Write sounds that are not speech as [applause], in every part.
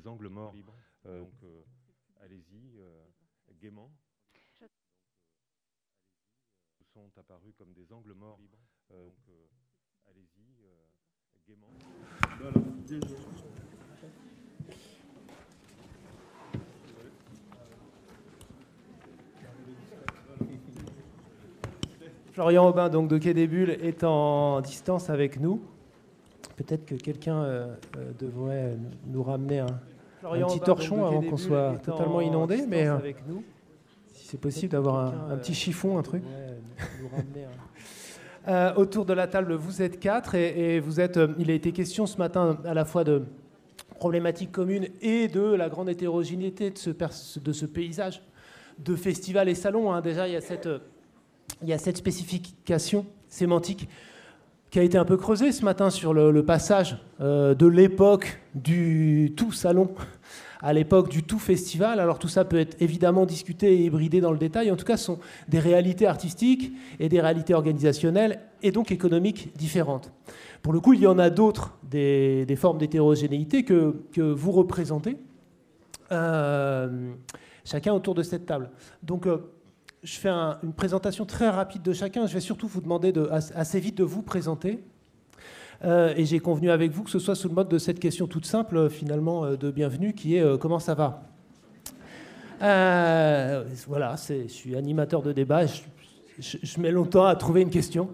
des angles morts. donc allez-y, gaiement. sont apparus comme des angles morts. donc allez-y, gaiement. Florian Aubin, donc de Quai des Bulles, est en distance avec nous. Peut-être que quelqu'un euh, euh, devrait nous ramener un, petit torchon avant qu'on soit totalement inondé, mais euh, avec nous. si c'est possible d'avoir un, petit chiffon, un truc. autour de la table, vous êtes quatre et, vous êtes. il a été question ce matin à la fois de problématiques communes et de la grande hétérogénéité de ce, de ce paysage de festivals et salons. Hein. Déjà, il y a cette il y a cette spécification sémantique qui a été un peu creusée ce matin sur le, passage euh, de l'époque du tout salon à l'époque du tout festival. Alors tout ça peut être évidemment discuté et hybridé dans le détail. En tout cas, ce sont des réalités artistiques et des réalités organisationnelles et donc économiques différentes. Pour le coup, il y en a d'autres, des, formes d'hétérogénéité que, que, vous représentez, euh, chacun autour de cette table. Donc, euh, je fais une présentation très rapide de chacun. Je vais surtout vous demander de, assez vite de vous présenter. Euh, et j'ai convenu avec vous que ce soit sous le mode de cette question toute simple, euh, finalement, euh, de bienvenue, qui est comment ça va? Voilà, je suis animateur de débat. je, mets longtemps à trouver une question.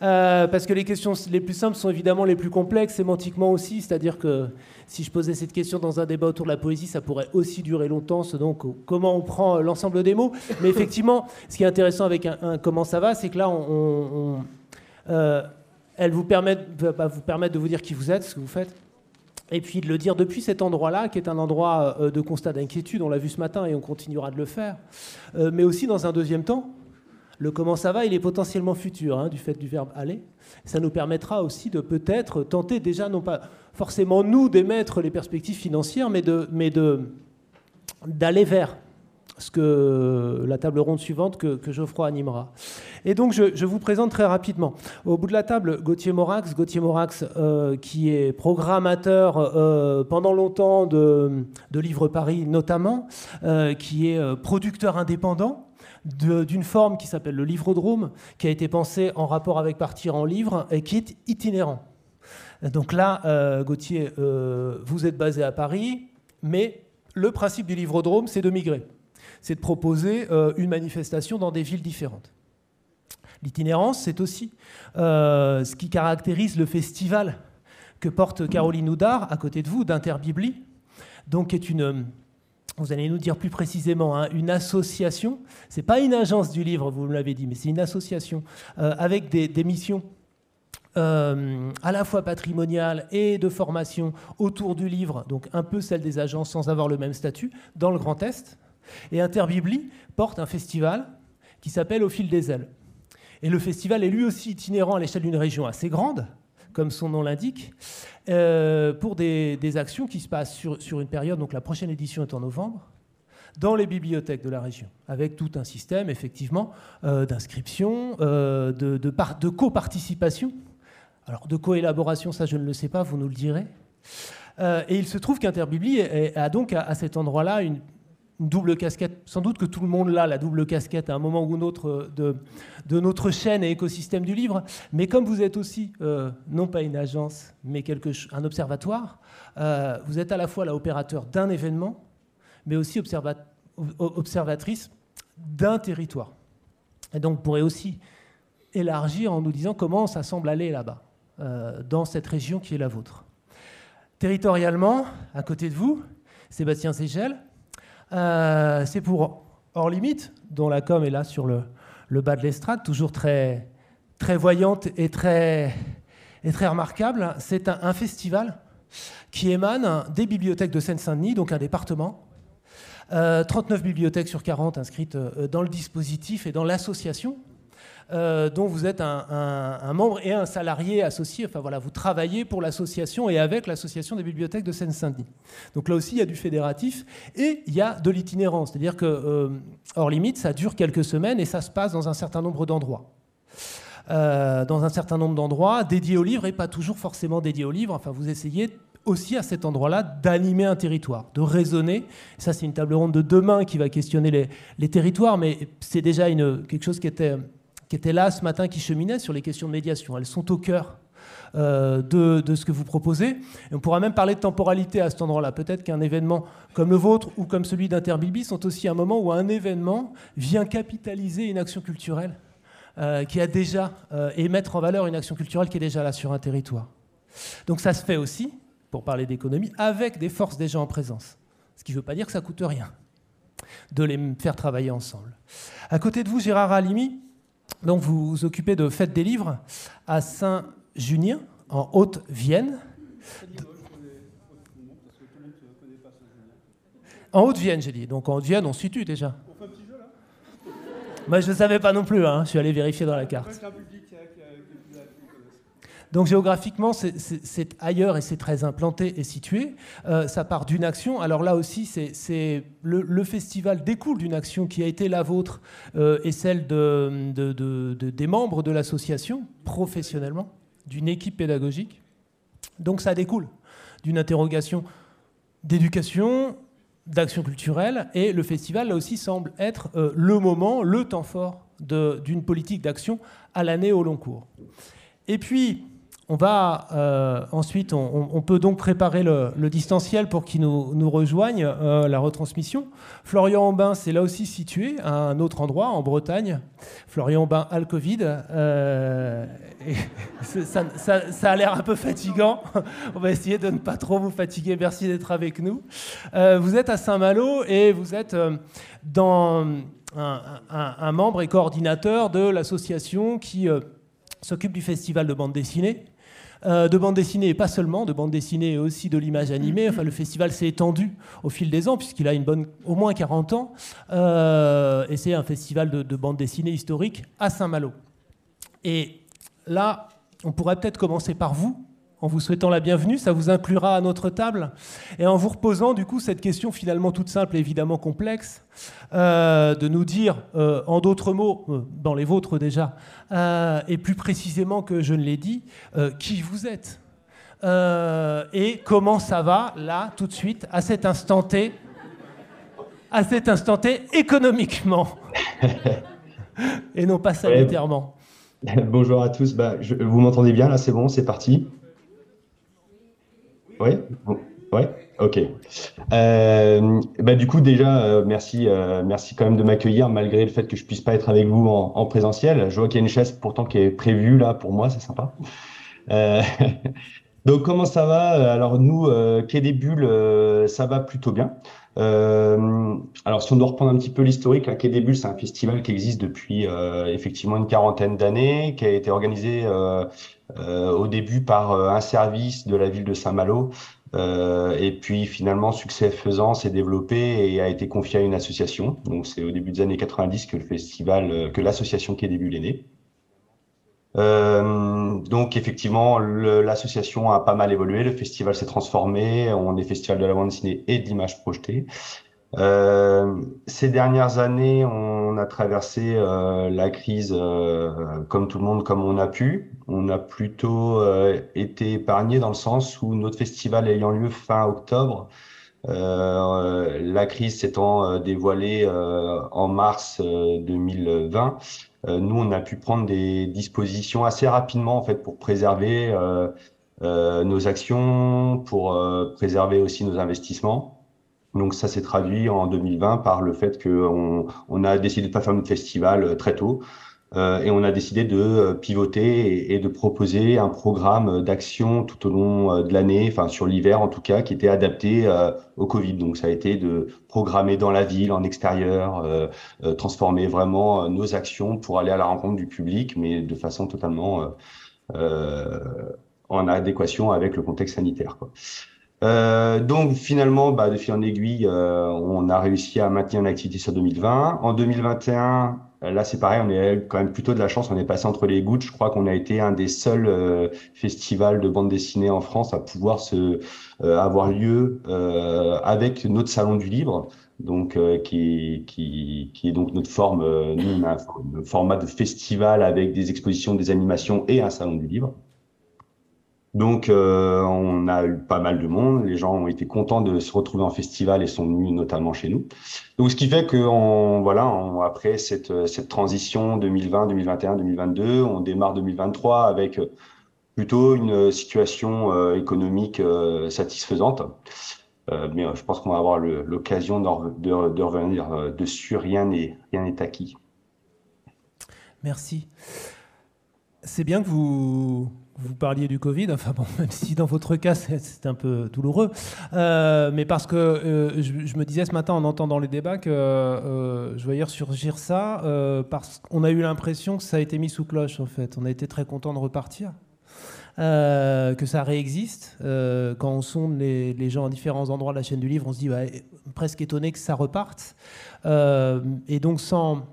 Euh, parce que les questions les plus simples sont évidemment les plus complexes, sémantiquement aussi. C'est-à-dire que si je posais cette question dans un débat autour de la poésie, ça pourrait aussi durer longtemps. Donc, comment on prend l'ensemble des mots [laughs] Mais effectivement, ce qui est intéressant avec un, comment ça va, c'est que là, on, euh, elle vous permet, va vous permettre de vous dire qui vous êtes, ce que vous faites. Et puis de le dire depuis cet endroit-là, qui est un endroit euh, de constat d'inquiétude, on l'a vu ce matin et on continuera de le faire, mais aussi dans un deuxième temps, le comment ça va, il est potentiellement futur, hein, du fait du verbe aller. Ça nous permettra aussi de peut-être tenter déjà, non pas forcément nous d'émettre les perspectives financières, mais de, mais de, d'aller vers ce que la table ronde suivante que, Geoffroy animera. Et donc je, vous présente très rapidement. Au bout de la table, Gauthier Morax, Gauthier Morax euh, qui est programmateur euh, pendant longtemps de, de Livre Paris notamment, euh, qui est producteur indépendant d'une forme qui s'appelle le livrodrome, qui a été pensé en rapport avec partir en livre et qui est itinérant. Donc là, euh, Gauthier, euh, vous êtes basé à Paris, mais le principe du livrodrome, c'est de migrer. C'est de proposer euh, une manifestation dans des villes différentes. L'itinérance, c'est aussi ce qui caractérise le festival que porte Caroline Houdard à côté de vous, d'Interbibli, donc qui est une vous allez nous dire plus précisément, hein, une association, c'est pas une agence du livre, vous me l'avez dit, mais c'est une association euh, avec des, missions euh, à la fois patrimoniales et de formation autour du livre, donc un peu celle des agences sans avoir le même statut, dans le Grand Est. Et Interbibli porte un festival qui s'appelle Au fil des ailes. Et le festival est lui aussi itinérant à l'échelle d'une région assez grande, comme son nom l'indique, euh, pour des, actions qui se passent sur, une période, donc la prochaine édition est en novembre, dans les bibliothèques de la région, avec tout un système effectivement euh, d'inscription, euh, de, de, de coparticipation. Alors de coélaboration, ça je ne le sais pas, vous nous le direz. et il se trouve qu'Interbibli a donc à cet endroit-là une, une double casquette. Sans doute que tout le monde l'a, la double casquette, à un moment ou un autre de, de notre chaîne et écosystème du livre. Mais comme vous êtes aussi, euh, non pas une agence, mais quelque, un observatoire, euh, vous êtes à la fois l'opérateur d'un événement, mais aussi observatrice d'un territoire. Et donc, vous pourrez aussi élargir en nous disant comment ça semble aller là-bas, euh, dans cette région qui est la vôtre. Territorialement, à côté de vous, Sébastien Ségel, euh, c'est pour Hors Limite, dont la com est là sur le, bas de l'estrade, toujours très, voyante et très, et très remarquable. C'est un, festival qui émane des bibliothèques de Seine-Saint-Denis, donc un département. 39 euh, bibliothèques sur 40 inscrites euh, dans le dispositif et dans l'association euh, dont vous êtes un, membre et un salarié associé. Enfin voilà, vous travaillez pour l'association et avec l'association des bibliothèques de Seine-Saint-Denis. Donc là aussi, il y a du fédératif et il y a de l'itinérance. C'est-à-dire que, euh, hors limite, ça dure quelques semaines et ça se passe dans un certain nombre d'endroits. Euh, dans un certain nombre d'endroits dédiés aux livres et pas toujours forcément dédiés aux livres. Enfin, vous essayez aussi à cet endroit-là d'animer un territoire, de raisonner. Ça, c'est une table ronde de demain qui va questionner les, territoires, mais c'est déjà quelque chose qui était, qui était là ce matin, qui cheminait sur les questions de médiation. Elles sont au cœur euh, de, ce que vous proposez. Et on pourra même parler de temporalité à cet endroit-là. Peut-être qu'un événement comme le vôtre ou comme celui d'Interbilby sont aussi un moment où un événement vient capitaliser une action culturelle euh, qui a déjà, euh, et mettre en valeur une action culturelle qui est déjà là sur un territoire. Donc ça se fait aussi, pour parler d'économie, avec des forces déjà en présence. Ce qui ne veut pas dire que ça coûte rien de les faire travailler ensemble. À côté de vous, Gérard Halimi, donc vous vous occupez de Fête des livres à Saint-Junien, en Haute-Vienne. En Haute-Vienne, j'ai dit. Donc en Haute-Vienne, on se situe déjà. Moi, je ne savais pas non plus, hein. je suis allé vérifier dans la carte. Donc géographiquement, c'est ailleurs et c'est très implanté et situé. Euh, ça part d'une action. Alors là aussi, c'est le, festival découle d'une action qui a été la vôtre euh, et celle de, des membres de l'association, professionnellement, d'une équipe pédagogique. Donc ça découle d'une interrogation d'éducation, d'action culturelle, et le festival, là aussi, semble être euh, le moment, le temps fort d'une politique d'action à l'année au long cours. Et puis, on va euh, ensuite, on, peut donc préparer le, distanciel pour qu'il nous, nous rejoigne, euh, la retransmission. Florian Aubin, c'est là aussi situé à un autre endroit, en Bretagne. Florian Aubin a Covid. Euh, [laughs] ça, a l'air un peu fatigant. [laughs] on va essayer de ne pas trop vous fatiguer. Merci d'être avec nous. vous êtes à Saint-Malo et vous êtes dans un, membre et coordinateur de l'association qui s'occupe du festival de bande dessinée. Euh, de bande dessinée et pas seulement, de bande dessinée et aussi de l'image animée. Enfin, le festival s'est étendu au fil des ans, puisqu'il a une bonne, au moins 40 ans. Euh, et c'est un festival de, de bande dessinée historique à Saint-Malo. Et là, on pourrait peut-être commencer par vous, en vous souhaitant la bienvenue. Ça vous inclura à notre table. Et en vous reposant, du coup, cette question finalement toute simple et évidemment complexe, euh, de nous dire, euh, en d'autres mots, euh, dans les vôtres déjà, et plus précisément que je ne l'ai dit, qui vous êtes. et comment ça va, là, tout de suite, à cet instant T, à cet instant T, économiquement. [laughs] et non pas sanitairement. [laughs] Bonjour à tous. Bah, vous m'entendez bien là C'est bon, c'est parti. Oui, ouais, ok. Euh, bah, du coup, déjà, euh, merci, euh, merci quand même de m'accueillir malgré le fait que je puisse pas être avec vous en, présentiel. Je vois qu'il y a une chaise pourtant qui est prévue là pour moi, c'est sympa. [laughs] donc, comment ça va? Alors, nous, Quai des Bulles, ça va plutôt bien. alors, si on doit reprendre un petit peu l'historique, Quai des Bulles, c'est un festival qui existe depuis effectivement une quarantaine d'années, qui a été organisé euh, au début par euh, un service de la ville de Saint-Malo. Euh, et puis finalement, succès faisant, s'est développé et a été confié à une association. Donc c'est au début des années 90 que le festival, que l'association qui est début est née. Euh, donc effectivement, l'association a pas mal évolué, le festival s'est transformé, on est festival de la bande dessinée et d'image projetée. Euh, ces dernières années, on a traversé euh, la crise euh, comme tout le monde, comme on a pu. On a plutôt euh, été épargné dans le sens où notre festival ayant lieu fin octobre, la crise s'étant dévoilée en mars 2020, nous on a pu prendre des dispositions assez rapidement en fait pour préserver nos actions, pour préserver aussi nos investissements. Donc ça s'est traduit en 2020 par le fait qu'on on a décidé de pas faire notre festival euh, très tôt euh, et on a décidé de euh, pivoter et, de proposer un programme d'action tout au long de l'année, enfin sur l'hiver en tout cas, qui était adapté au Covid. Donc ça a été de programmer dans la ville, en extérieur, transformer vraiment nos actions pour aller à la rencontre du public, mais de façon totalement en adéquation avec le contexte sanitaire. Euh, donc finalement, bah, de fil en aiguille, euh, on a réussi à maintenir une activité sur 2020. En 2021, euh, là c'est pareil, on est quand même plutôt de la chance, on est passé entre les gouttes. Je crois qu'on a été un des seuls festivals de bande dessinée en France à pouvoir se avoir lieu avec notre salon du livre. Donc, qui, qui, qui est donc notre forme, nous, on a un format de festival avec des expositions, des animations et un salon du livre. Donc, euh, on a eu pas mal de monde. Les gens ont été contents de se retrouver en festival et sont venus notamment chez nous. Donc, ce qui fait que, on, voilà, après cette, transition 2020, 2021, 2022, on démarre 2023 avec plutôt une situation euh, économique euh, satisfaisante. Mais je pense qu'on va avoir l'occasion de, revenir dessus. Rien n'est acquis. Merci. C'est bien que vous, vous parliez du Covid, enfin bon, [laughs] même si dans votre cas c'est un peu douloureux, euh, mais parce que euh, je, me disais ce matin en entendant les débats que euh, je voyais ressurgir ça, parce qu'on a eu l'impression que ça a été mis sous cloche en fait. On a été très content de repartir. que ça réexiste. quand on sonde les, gens à différents endroits de la chaîne du livre, on se dit bah, presque étonné que ça reparte. et donc sans,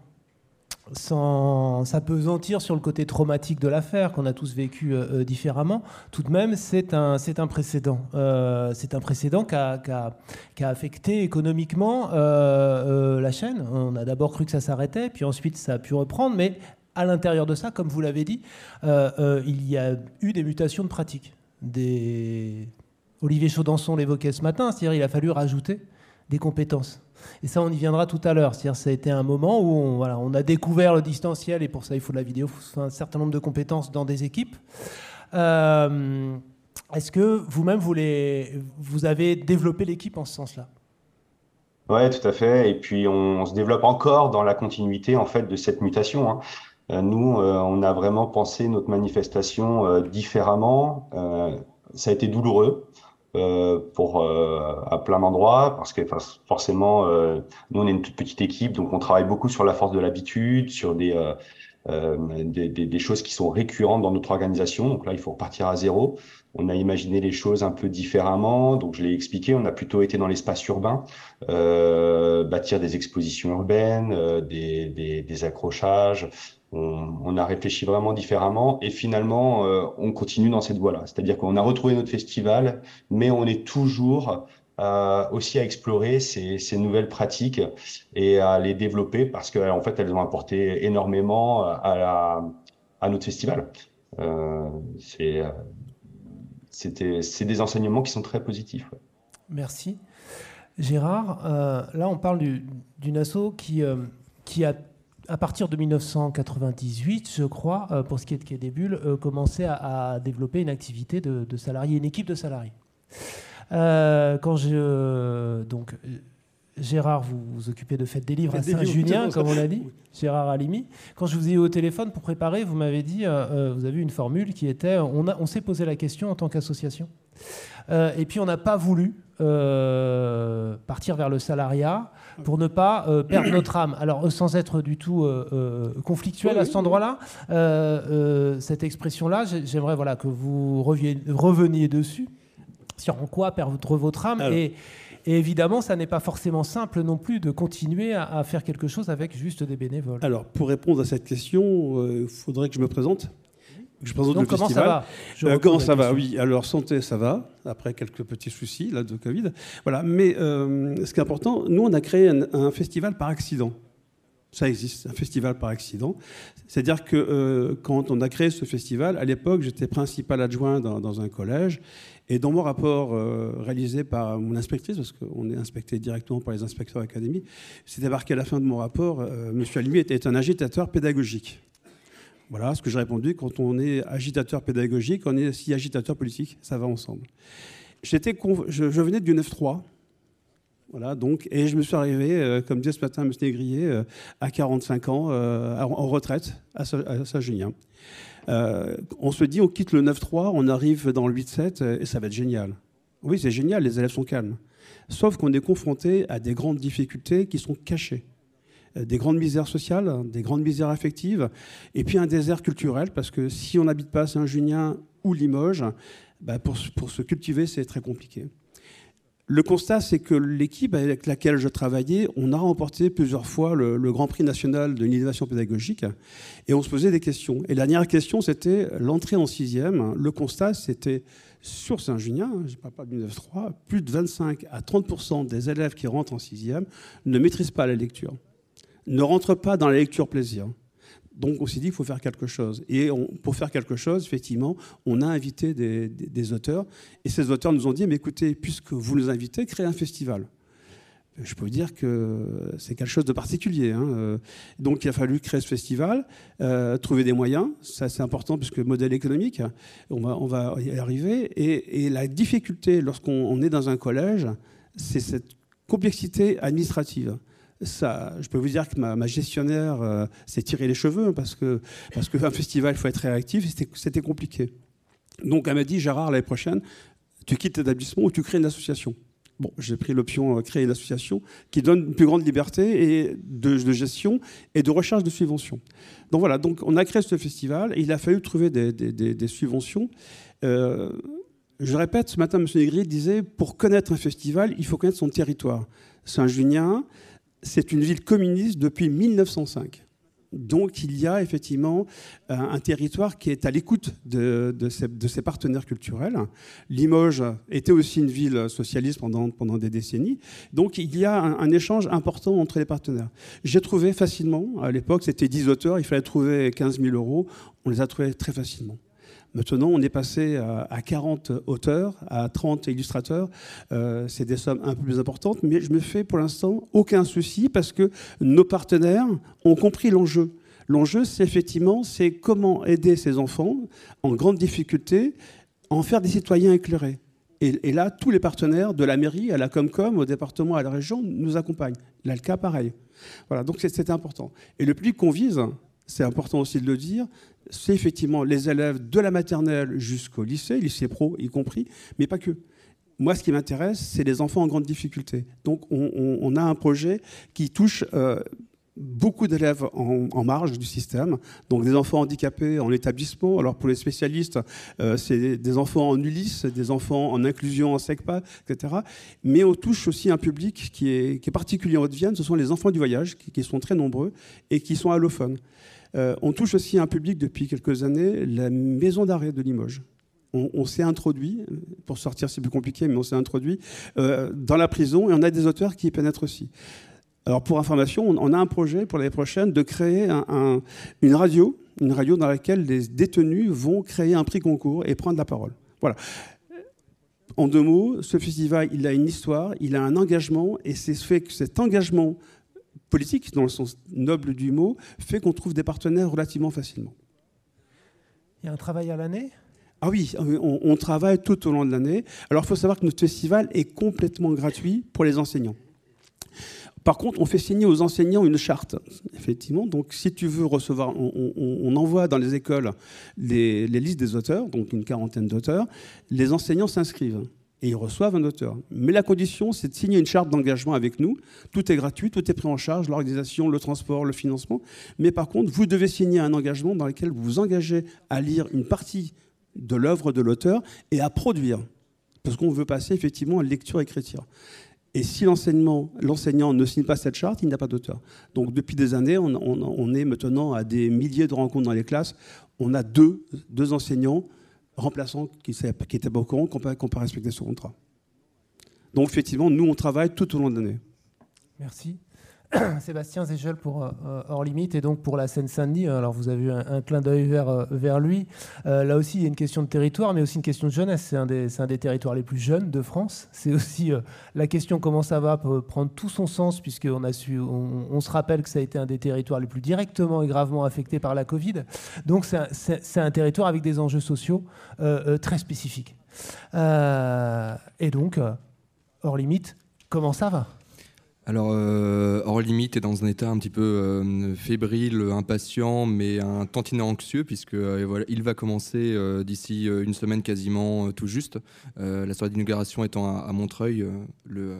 sans s'apesantir sur le côté traumatique de l'affaire qu'on a tous vécu euh, euh, différemment, tout de même, c'est un, c'est un précédent. Euh, c'est un précédent qui a, a, affecté économiquement la chaîne. On a d'abord cru que ça s'arrêtait, puis ensuite ça a pu reprendre, mais à l'intérieur de ça, comme vous l'avez dit, il y a eu des mutations de pratiques. Des... Olivier Chaudançon l'évoquait ce matin, c'est-à-dire il a fallu rajouter des compétences. Et ça, on y viendra tout à l'heure. C'est-à-dire, ça a été un moment où on, a découvert le distanciel, et pour ça, il faut de la vidéo, il faut un certain nombre de compétences dans des équipes. Euh, est-ce que vous-même, vous, vous avez développé l'équipe en ce sens-là? Oui, tout à fait. Et puis, on, se développe encore dans la continuité en fait de cette mutation. Hein. Euh, nous, euh, on a vraiment pensé notre manifestation différemment. ça a été douloureux. Euh, pour euh, à plein d'endroits parce que forcément euh, nous on est une toute petite équipe donc on travaille beaucoup sur la force de l'habitude sur des, des, des, des, choses qui sont récurrentes dans notre organisation. Donc là il faut repartir à zéro. On a imaginé les choses un peu différemment. Donc je l'ai expliqué on a plutôt été dans l'espace urbain bâtir des expositions urbaines des, des accrochages on, a réfléchi vraiment différemment et finalement, euh, on continue dans cette voie-là. C'est-à-dire qu'on a retrouvé notre festival, mais on est toujours euh, aussi à explorer ces, nouvelles pratiques et à les développer parce qu'en fait, elles ont apporté énormément à, notre festival. Euh, c'est des enseignements qui sont très positifs. Merci. Gérard, là on parle d'une asso qui, qui a à partir de 1998, je crois, euh, pour ce qui est de Quai des Bulles, euh, commençait à, développer une activité de, salariés, une équipe de salariés. Euh, quand je, donc, Gérard, vous vous occupez de Fête des Livres à Saint-Junien, comme on l'a dit, Gérard Alimi. Quand je vous ai eu au téléphone pour préparer, vous m'avez dit, vous avez eu une formule qui était, on, on s'est posé la question en tant qu'association. et puis on n'a pas voulu partir vers le salariat pour ne pas euh, perdre notre âme. Alors, euh, sans être du tout euh, conflictuel à cet endroit-là, cette expression-là, j'aimerais voilà, que vous reveniez dessus, sur en quoi perdre votre âme. Et, évidemment, ça n'est pas forcément simple non plus de continuer à, faire quelque chose avec juste des bénévoles. Alors, pour répondre à cette question, il faudrait que je me présente. Je Donc, comment ça va? Euh, Comment ça va? Oui, alors santé, ça va, après quelques petits soucis là, de Covid. Voilà, mais euh, ce qui est important, nous, on a créé un, festival par accident. Ça existe, un festival par accident. C'est-à-dire que euh, quand on a créé ce festival, à l'époque, j'étais principal adjoint dans, un collège. Et dans mon rapport réalisé par mon inspectrice, parce qu'on est inspecté directement par les inspecteurs d'académie, c'était marqué à la fin de mon rapport, M. Alimi était un agitateur pédagogique. Voilà ce que j'ai répondu. Quand on est agitateur pédagogique, on est aussi agitateur politique. Ça va ensemble. J'étais je, venais du 9-3. Voilà, donc, et je me suis arrivé, euh, comme disait ce matin M. Négrier, euh, à 45 ans, euh, en retraite à Saint-Junien. on se dit, on quitte le 9-3, on arrive dans le 8-7 et ça va être génial. Oui, c'est génial, les élèves sont calmes. Sauf qu'on est confronté à des grandes difficultés qui sont cachées. Euh, des grandes misères sociales, des grandes misères affectives, et puis un désert culturel, parce que si on n'habite pas Saint-Junien ou Limoges, bah, pour, se cultiver, c'est très compliqué. Le constat, c'est que l'équipe avec laquelle je travaillais, on a remporté plusieurs fois le, Grand Prix national de l'innovation pédagogique et on se posait des questions. Et la dernière question, c'était l'entrée en sixième. Le constat, c'était sur Saint-Junien, je ne parle pas du 9-3, plus de 25 à 30% des élèves qui rentrent en sixième ne maîtrisent pas la lecture ne rentre pas dans la lecture plaisir. Donc on s'est dit qu'il faut faire quelque chose. Et pour faire quelque chose, effectivement, on a invité des, auteurs. Et ces auteurs nous ont dit, mais écoutez, puisque vous nous invitez, créez un festival. Je peux vous dire que c'est quelque chose de particulier. Hein. Donc il a fallu créer ce festival, euh, trouver des moyens, ça c'est important puisque modèle économique, on va, y arriver. Et la difficulté lorsqu'on est dans un collège, c'est cette complexité administrative ça, je peux vous dire que ma, gestionnaire euh, s'est tiré les cheveux parce que parce qu'un festival, il faut être réactif. C'était compliqué. Donc elle m'a dit Gérard l'année prochaine, tu quittes l'établissement ou tu crées une association. Bon, j'ai pris l'option euh, créer une association qui donne une plus grande liberté et de, gestion et de recherche de subventions. Donc voilà, donc on a créé ce festival et il a fallu trouver des, subventions. Euh, je répète, ce matin, M. Négri disait pour connaître un festival, il faut connaître son territoire. Saint-Junien, c'est une ville communiste depuis 1905. Donc il y a effectivement un, territoire qui est à l'écoute de, ses, partenaires culturels. Limoges était aussi une ville socialiste pendant, pendant des décennies. Donc il y a un, un échange important entre les partenaires. J'ai trouvé facilement, à l'époque c'était 10 auteurs, il fallait trouver 15 000 euros, on les a trouvés très facilement. Maintenant, on est passé à 40 auteurs, à 30 illustrateurs. Euh, c'est des sommes un peu plus importantes, mais je me fais pour l'instant aucun souci parce que nos partenaires ont compris l'enjeu. L'enjeu, c'est effectivement, c'est comment aider ces enfants en grande difficulté, en faire des citoyens éclairés. Et, là, tous les partenaires, de la mairie à la Comcom, au département, à la région, nous accompagnent. Cas, pareil. Voilà, donc c'est important. Et le public qu'on vise, c'est important aussi de le dire, c'est effectivement les élèves de la maternelle jusqu'au lycée, lycée pro y compris, mais pas que. Moi, ce qui m'intéresse, c'est les enfants en grande difficulté. Donc, on, a un projet qui touche euh, beaucoup d'élèves en, marge du système, donc des enfants handicapés en établissement. Alors, pour les spécialistes, euh, c'est des enfants en Ulysse, des enfants en inclusion en SECPA, etc. Mais on touche aussi un public qui est, particulier en Haute-Vienne, ce sont les enfants du voyage, qui, qui sont très nombreux et qui sont allophones. Euh, on touche aussi un public depuis quelques années, la maison d'arrêt de Limoges. On, s'est introduit, pour sortir c'est plus compliqué, mais on s'est introduit euh, dans la prison et on a des auteurs qui y pénètrent aussi. Alors pour information, on, a un projet pour l'année prochaine de créer une radio, une radio dans laquelle les détenus vont créer un prix concours et prendre la parole. Voilà. En deux mots, ce festival, il a une histoire, il a un engagement, et c'est fait que cet engagement politique, dans le sens noble du mot, fait qu'on trouve des partenaires relativement facilement. Il y a un travail à l'année? Ah oui, on, travaille tout au long de l'année. Alors il faut savoir que notre festival est complètement gratuit pour les enseignants. Par contre, on fait signer aux enseignants une charte, effectivement. Donc, si tu veux recevoir, on, envoie dans les écoles les, listes des auteurs, donc une quarantaine d'auteurs. Les enseignants s'inscrivent et ils reçoivent un auteur. Mais la condition, c'est de signer une charte d'engagement avec nous. Tout est gratuit, tout est pris en charge, l'organisation, le transport, le financement. Mais par contre, vous devez signer un engagement dans lequel vous vous engagez à lire une partie de l'œuvre de l'auteur et à produire. Parce qu'on veut passer effectivement à lecture-écriture. Et si l'enseignant ne signe pas cette charte, il n'a pas d'auteur. Donc depuis des années, on, on, est maintenant à des milliers de rencontres dans les classes. On a deux, deux enseignants remplaçant qui n'était pas au courant qu'on peut, respecter son contrat. Donc effectivement, nous, on travaille tout au long de l'année. Merci. [clears throat] Sébastien Zéchel pour euh, euh, Hors Limite et donc pour la Seine-Saint-Denis. Alors vous avez eu un, clin d'œil vers, euh, lui. là aussi, il y a une question de territoire, mais aussi une question de jeunesse. C'est un, des, territoires les plus jeunes de France. C'est aussi la question comment ça va prendre tout son sens, puisqu'on on, se rappelle que ça a été un des territoires les plus directement et gravement affectés par la Covid. Donc c'est un, un, territoire avec des enjeux sociaux très spécifiques. et donc, Hors Limite, comment ça va? Alors, euh, hors limite est dans un état un petit peu euh, fébrile, impatient, mais un tantinet anxieux, puisque euh, voilà, il va commencer euh, d'ici une semaine quasiment tout juste. la soirée d'inauguration étant à, Montreuil le,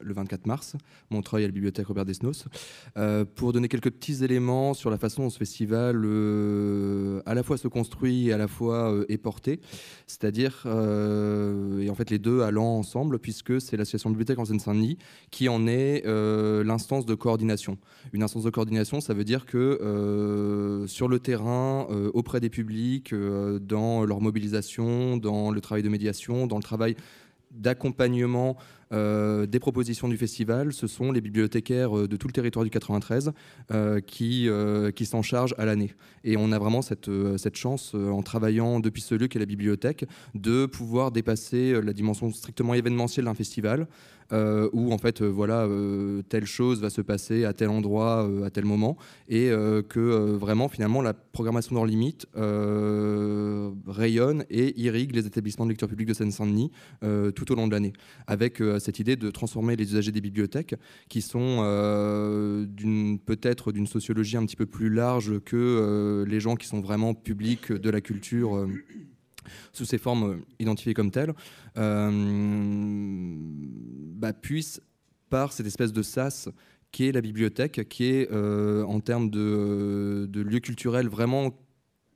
le, 24 mars, Montreuil à la bibliothèque Robert Desnos. pour donner quelques petits éléments sur la façon dont ce festival à la fois se construit et à la fois est porté, c'est-à-dire, et en fait les deux allant ensemble, puisque c'est l'association Bibliothèque en Seine-Saint-Denis qui en est euh, l'instance de coordination. Une instance de coordination, ça veut dire que euh, sur le terrain, euh, auprès des publics, dans leur mobilisation, dans le travail de médiation, dans le travail d'accompagnement des propositions du festival, ce sont les bibliothécaires de tout le territoire du 93 qui, qui s'en chargent à l'année. Et on a vraiment cette, cette chance, en travaillant depuis ce lieu qu'est la bibliothèque, de pouvoir dépasser la dimension strictement événementielle d'un festival euh, où en fait, euh, voilà, euh, telle chose va se passer à tel endroit, à tel moment, et que vraiment, finalement, la programmation d'Hors Limite rayonne et irrigue les établissements de lecture publique de Seine-Saint-Denis tout au long de l'année, avec cette idée de transformer les usagers des bibliothèques, qui sont peut-être d'une sociologie un petit peu plus large que les gens qui sont vraiment publics de la culture sous ces formes euh, identifiées comme telles, euh, bah, par cette espèce de sas qui est la bibliothèque, qui est euh, en termes de lieu culturel vraiment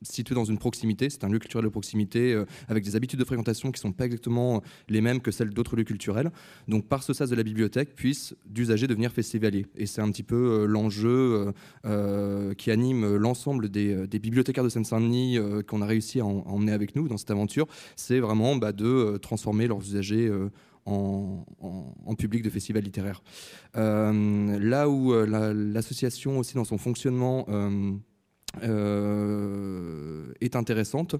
situé dans une proximité, c'est un lieu culturel de proximité euh, avec des habitudes de fréquentation qui ne sont pas exactement les mêmes que celles d'autres lieux culturels. Donc par ce sas de la bibliothèque, puissent d'usagers devenir festivaliers. Et c'est un petit peu euh, l'enjeu euh, qui anime l'ensemble des, bibliothécaires de Seine-Saint-Denis qu'on a réussi à, emmener avec nous dans cette aventure. C'est vraiment bah, de transformer leurs usagers en, public de festivals littéraires. là où l'association aussi dans son fonctionnement euh, est intéressante,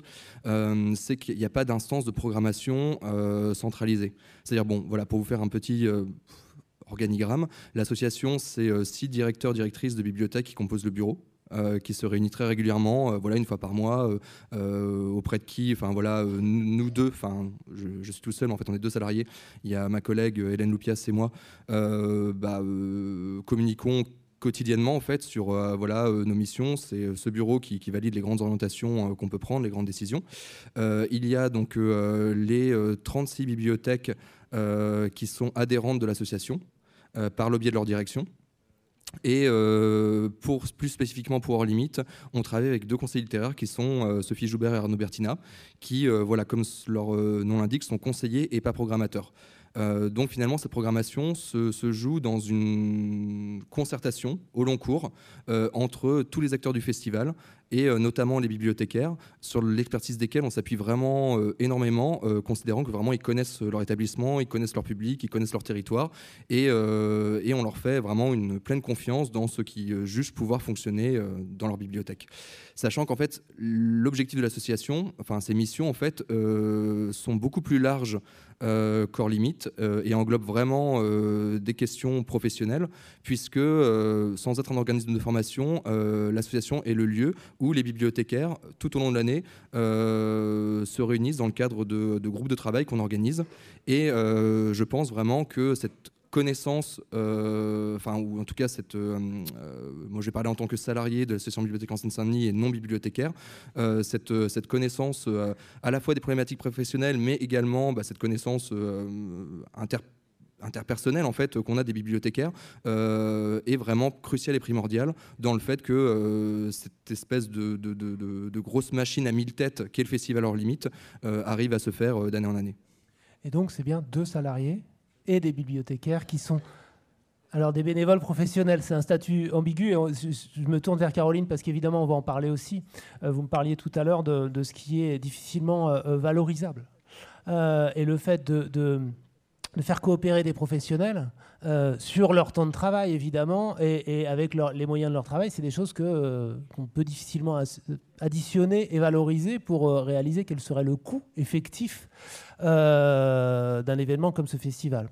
euh, c'est qu'il n'y a pas d'instance de programmation euh, centralisée. C'est-à-dire, bon, voilà, pour vous faire un petit organigramme, l'association, c'est six directeurs, directrices de bibliothèques qui composent le bureau. qui se réunit très régulièrement, voilà une fois par mois, auprès de qui, enfin voilà, nous deux, enfin je, suis tout seul, en fait on est deux salariés. Il y a ma collègue Hélène Loupias et moi, bah, communiquons quotidiennement en fait sur euh, voilà euh, nos missions. C'est euh, ce bureau qui, valide les grandes orientations qu'on peut prendre, les grandes décisions. il y a donc les 36 bibliothèques qui sont adhérentes de l'association par le biais de leur direction. Et pour, plus spécifiquement pour Hors Limite, on travaille avec deux conseillers littéraires qui sont Sophie Joubert et Arnaud Bertina, qui, voilà, comme leur nom l'indique, sont conseillers et pas programmateurs. Euh, donc finalement, cette programmation se, joue dans une concertation au long cours euh, entre tous les acteurs du festival et euh, notamment les bibliothécaires, sur l'expertise desquels on s'appuie vraiment énormément, considérant que vraiment ils connaissent leur établissement, ils connaissent leur public, ils connaissent leur territoire, et, et on leur fait vraiment une pleine confiance dans ce qui jugent pouvoir fonctionner dans leur bibliothèque. Sachant qu'en fait, l'objectif de l'association, enfin ses missions en fait, sont beaucoup plus larges euh, corps limite euh, et englobe vraiment euh, des questions professionnelles, puisque sans être un organisme de formation, l'association est le lieu où les bibliothécaires, tout au long de l'année, se réunissent dans le cadre de, groupes de travail qu'on organise. Et je pense vraiment que cette connaissance, euh, enfin, ou en tout cas, cette, euh, euh, moi j'ai parlé en tant que salarié de l'association bibliothèque en Seine-Saint-Denis et non bibliothécaire, cette, cette connaissance à la fois des problématiques professionnelles, mais également bah, cette connaissance interpersonnelle en fait qu'on a des bibliothécaires est vraiment cruciale et primordiale dans le fait que cette espèce de, grosse machine à mille têtes qu'est le festival hors limite arrive à se faire d'année en année. Et donc c'est bien deux salariés et des bibliothécaires qui sont alors des bénévoles professionnels, c'est un statut ambigu. Et je, me tourne vers Caroline parce qu'évidemment on va en parler aussi. Euh, vous me parliez tout à l'heure de, ce qui est difficilement euh, euh, valorisable. et le fait de, faire coopérer des professionnels sur leur temps de travail, évidemment, et, avec les moyens de leur travail, c'est des choses qu'on peut difficilement additionner et valoriser pour réaliser quel serait le coût effectif d'un événement comme ce festival.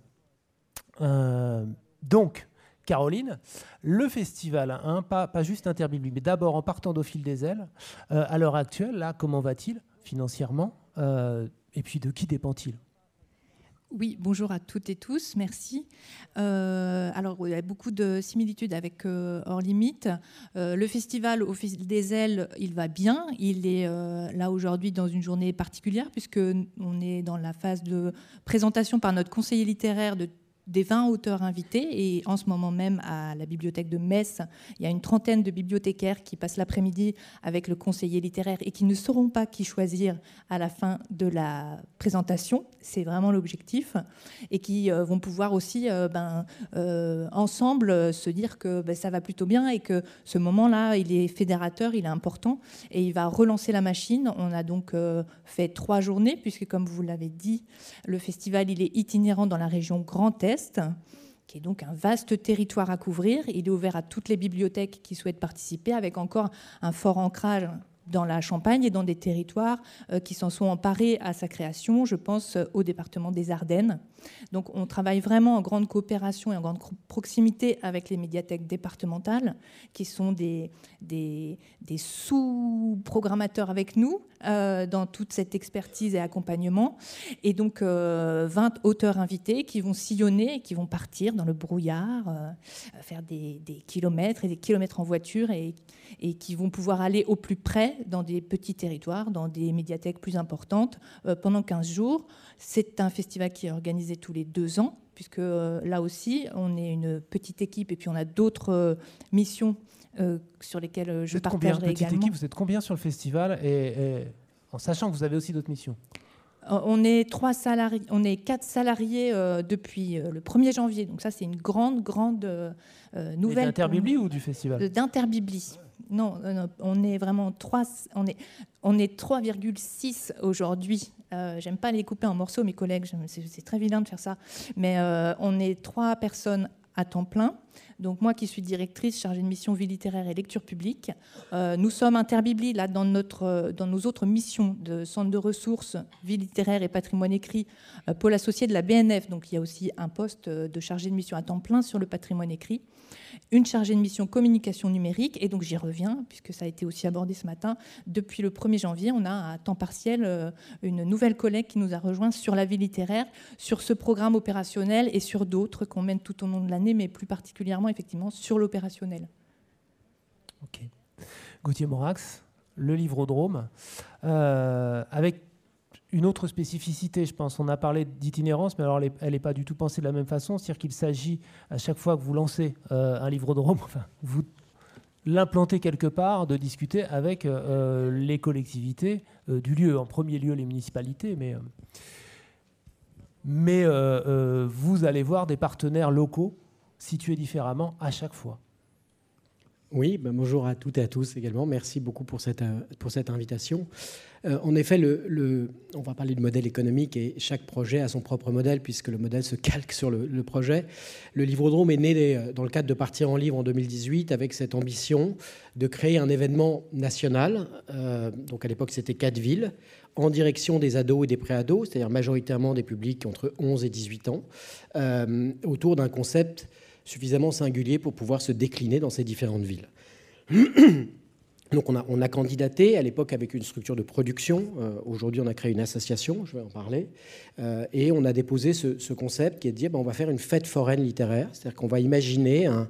Euh, donc, Caroline, le festival, hein, pas, juste interbiblique, mais d'abord en partant d'au fil des ailes, euh, à l'heure actuelle, là, comment va-t-il financièrement euh, Et puis de qui dépend-il? Oui, bonjour à toutes et tous, merci. alors, il y a beaucoup de similitudes avec Hors Limite. le festival des ailes, il va bien. Il est là aujourd'hui dans une journée particulière, puisque on est dans la phase de présentation par notre conseiller littéraire de des 20 auteurs invités. Et en ce moment même, à la bibliothèque de Metz, il y a une trentaine de bibliothécaires qui passent l'après-midi avec le conseiller littéraire et qui ne sauront pas qui choisir à la fin de la présentation. C'est vraiment l'objectif. Et qui euh, vont pouvoir aussi, euh, ben, euh, ensemble, se dire que ben, ça va plutôt bien et que ce moment-là, il est fédérateur, il est important et il va relancer la machine. On a donc fait trois journées, puisque comme vous l'avez dit, le festival, il est itinérant dans la région Grand Est qui est donc un vaste territoire à couvrir. Il est ouvert à toutes les bibliothèques qui souhaitent participer, avec encore un fort ancrage dans la Champagne et dans des territoires euh, qui s'en sont emparés à sa création. Je pense euh, au département des Ardennes. Donc on travaille vraiment en grande coopération et en grande proximité avec les médiathèques départementales, qui sont des, des, sous-programmateurs avec nous euh, dans toute cette expertise et accompagnement. Et donc 20 auteurs invités qui vont sillonner et qui vont partir dans le brouillard, faire des, kilomètres et des kilomètres en voiture et, qui vont pouvoir aller au plus près dans des petits territoires, dans des médiathèques plus importantes, euh, pendant 15 jours. C'est un festival qui est organisé tous les deux ans, puisque euh, là aussi, on est une petite équipe et puis on a d'autres euh, sur lesquelles je partagerai également. Équipe, vous êtes combien sur le festival et, en sachant que vous avez aussi d'autres missions on est trois salariés, on est quatre salariés depuis le 1er janvier. Donc ça, c'est une grande, grande nouvelle. D'Interbibli ou du festival D'Interbibli non, on est vraiment 3, on est, on est 3,6 aujourd'hui. Euh, j'aime pas les couper en morceaux, mes collègues, c'est très vilain de faire ça. Mais euh, on est trois personnes à temps plein. Donc moi qui suis directrice chargée de mission vie littéraire et lecture publique, euh, nous sommes interbibli là dans, notre, dans nos autres missions de centre de ressources vie littéraire et patrimoine écrit, pôle associé de la BNF. Donc il y a aussi un poste de chargé de mission à temps plein sur le patrimoine écrit une chargée de mission communication numérique. Et donc j'y reviens, puisque ça a été aussi abordé ce matin. Depuis le 1er janvier, on a à temps partiel euh, une nouvelle collègue qui nous a rejoint sur la vie littéraire, sur ce programme opérationnel et sur d'autres qu'on mène tout au long de l'année, mais plus particulièrement effectivement sur l'opérationnel. Gauthier Morax, le livrodrome, euh, avec une autre spécificité, je pense. On a parlé d'itinérance, mais alors elle n'est pas du tout pensée de la même façon. C'est-à-dire qu'il s'agit, à chaque fois que vous lancez euh, un livre de Rome, [laughs] enfin, vous l'implantez quelque part, de discuter avec euh, les collectivités euh, du lieu. En premier lieu, les municipalités, mais vous allez voir des partenaires locaux situés différemment à chaque fois. Oui, ben bonjour à toutes et à tous également. Merci beaucoup pour cette, pour cette invitation. Euh, en effet, le, on va parler de modèle économique et chaque projet a son propre modèle puisque le modèle se [laughs] calque sur le, projet. Le Livrodrome est né dans le cadre de Partir en Livre en 2018 avec cette ambition de créer un événement national. Euh, donc à l'époque, c'était quatre villes en direction des ados et des pré-ados, c'est-à-dire majoritairement des publics entre 11 et 18 ans, euh, autour d'un concept suffisamment singulier pour pouvoir se décliner dans ces différentes villes. [clears throat] Donc on a, on a, candidaté à l'époque avec une structure de production. Euh, aujourd'hui, on a créé une association, je vais en parler. Euh, et on a déposé ce, concept qui est de dire ben, on va faire une fête foraine littéraire. C'est-à-dire qu'on va imaginer un,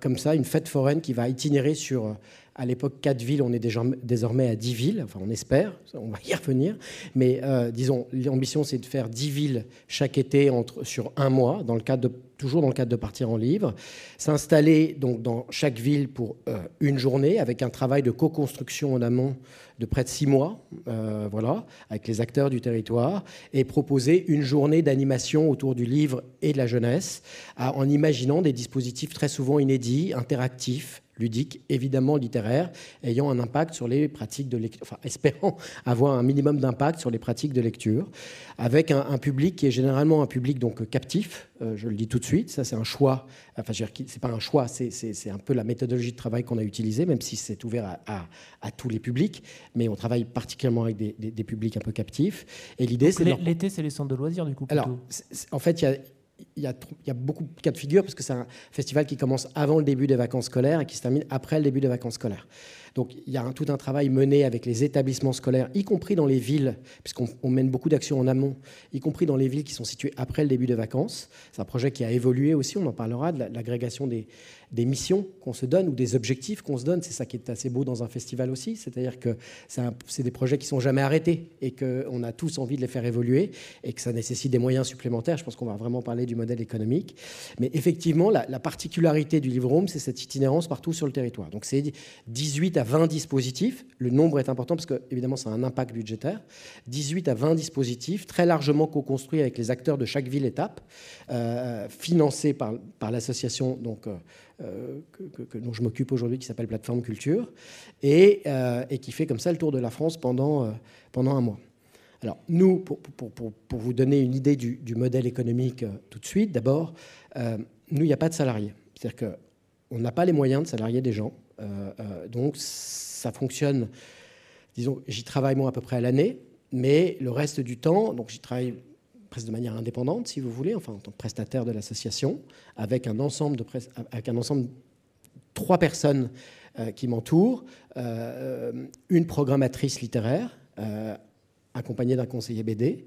comme ça une fête foraine qui va itinérer sur à l'époque, quatre villes, on est désormais à dix villes, enfin on espère, on va y [laughs] revenir. Mais euh, disons, l'ambition c'est de faire dix villes chaque été entre, sur un mois, dans le cadre toujours dans le cadre de partir en livre. S'installer donc dans chaque ville pour euh, une journée, avec un travail de co-construction en amont de près de six mois, euh, voilà, avec les acteurs du territoire, et proposer une journée d'animation autour du livre et de la jeunesse, en imaginant des dispositifs très souvent inédits, interactifs, ludique, évidemment littéraire, ayant un impact sur les pratiques de lecture, enfin [laughs] espérant avoir un minimum d'impact sur les pratiques de lecture, avec un, public qui est généralement un public donc captif, euh, je le dis tout de suite, ça c'est un choix, enfin c'est pas un choix, c'est un peu la méthodologie de travail qu'on a utilisée, même si c'est ouvert à, à, tous les publics, mais on travaille particulièrement avec des, des, publics un peu captifs. Et l'idée c'est... L'été c'est les centres de loisirs du coup plutôt? Alors, en fait, il y a il y, a, beaucoup de cas de figure parce que c'est un festival qui commence avant le début des vacances scolaires et qui se termine après le début des vacances scolaires. Donc il y a tout un travail mené avec les établissements scolaires, y compris dans les villes, puisqu'on mène beaucoup d'actions en amont, y compris dans les villes qui sont situées après le début des vacances. C'est un projet qui a évolué aussi, on en parlera, de l'agrégation des, des missions qu'on se donne ou des objectifs qu'on se donne. C'est ça qui est assez beau dans un festival aussi. C'est-à-dire que c'est des projets qui sont jamais arrêtés et qu'on a tous envie de les faire évoluer et que ça nécessite des moyens supplémentaires. Je pense qu'on va vraiment parler du modèle économique. Mais effectivement, la, particularité du livre home, c'est cette itinérance partout sur le territoire. Donc c'est 18 à 20 dispositifs. Le nombre est important parce que, évidemment, ça a un impact budgétaire. 18 à 20 dispositifs, très largement co-construits avec les acteurs de chaque ville-étape, euh, financés par, l'association donc, euh, euh, que, dont je m'occupe aujourd'hui, qui s'appelle Plateforme Culture, et, euh, et, qui fait comme ça le tour de la France pendant, euh, pendant un mois. Alors, nous, pour, pour, pour, pour vous donner une idée du, du modèle économique tout de suite, d'abord, nous, il n'y a pas de salariés. C'est-à-dire qu'on n'a pas les moyens de salarier des gens. donc, ça fonctionne, disons, j'y travaille moi à peu près à l'année, mais le reste du temps, donc j'y travaille de manière indépendante, si vous voulez, enfin en tant que prestataire de l'association, avec un ensemble de avec un ensemble trois personnes euh, qui m'entourent, euh, une programmatrice littéraire euh, accompagnée d'un conseiller BD,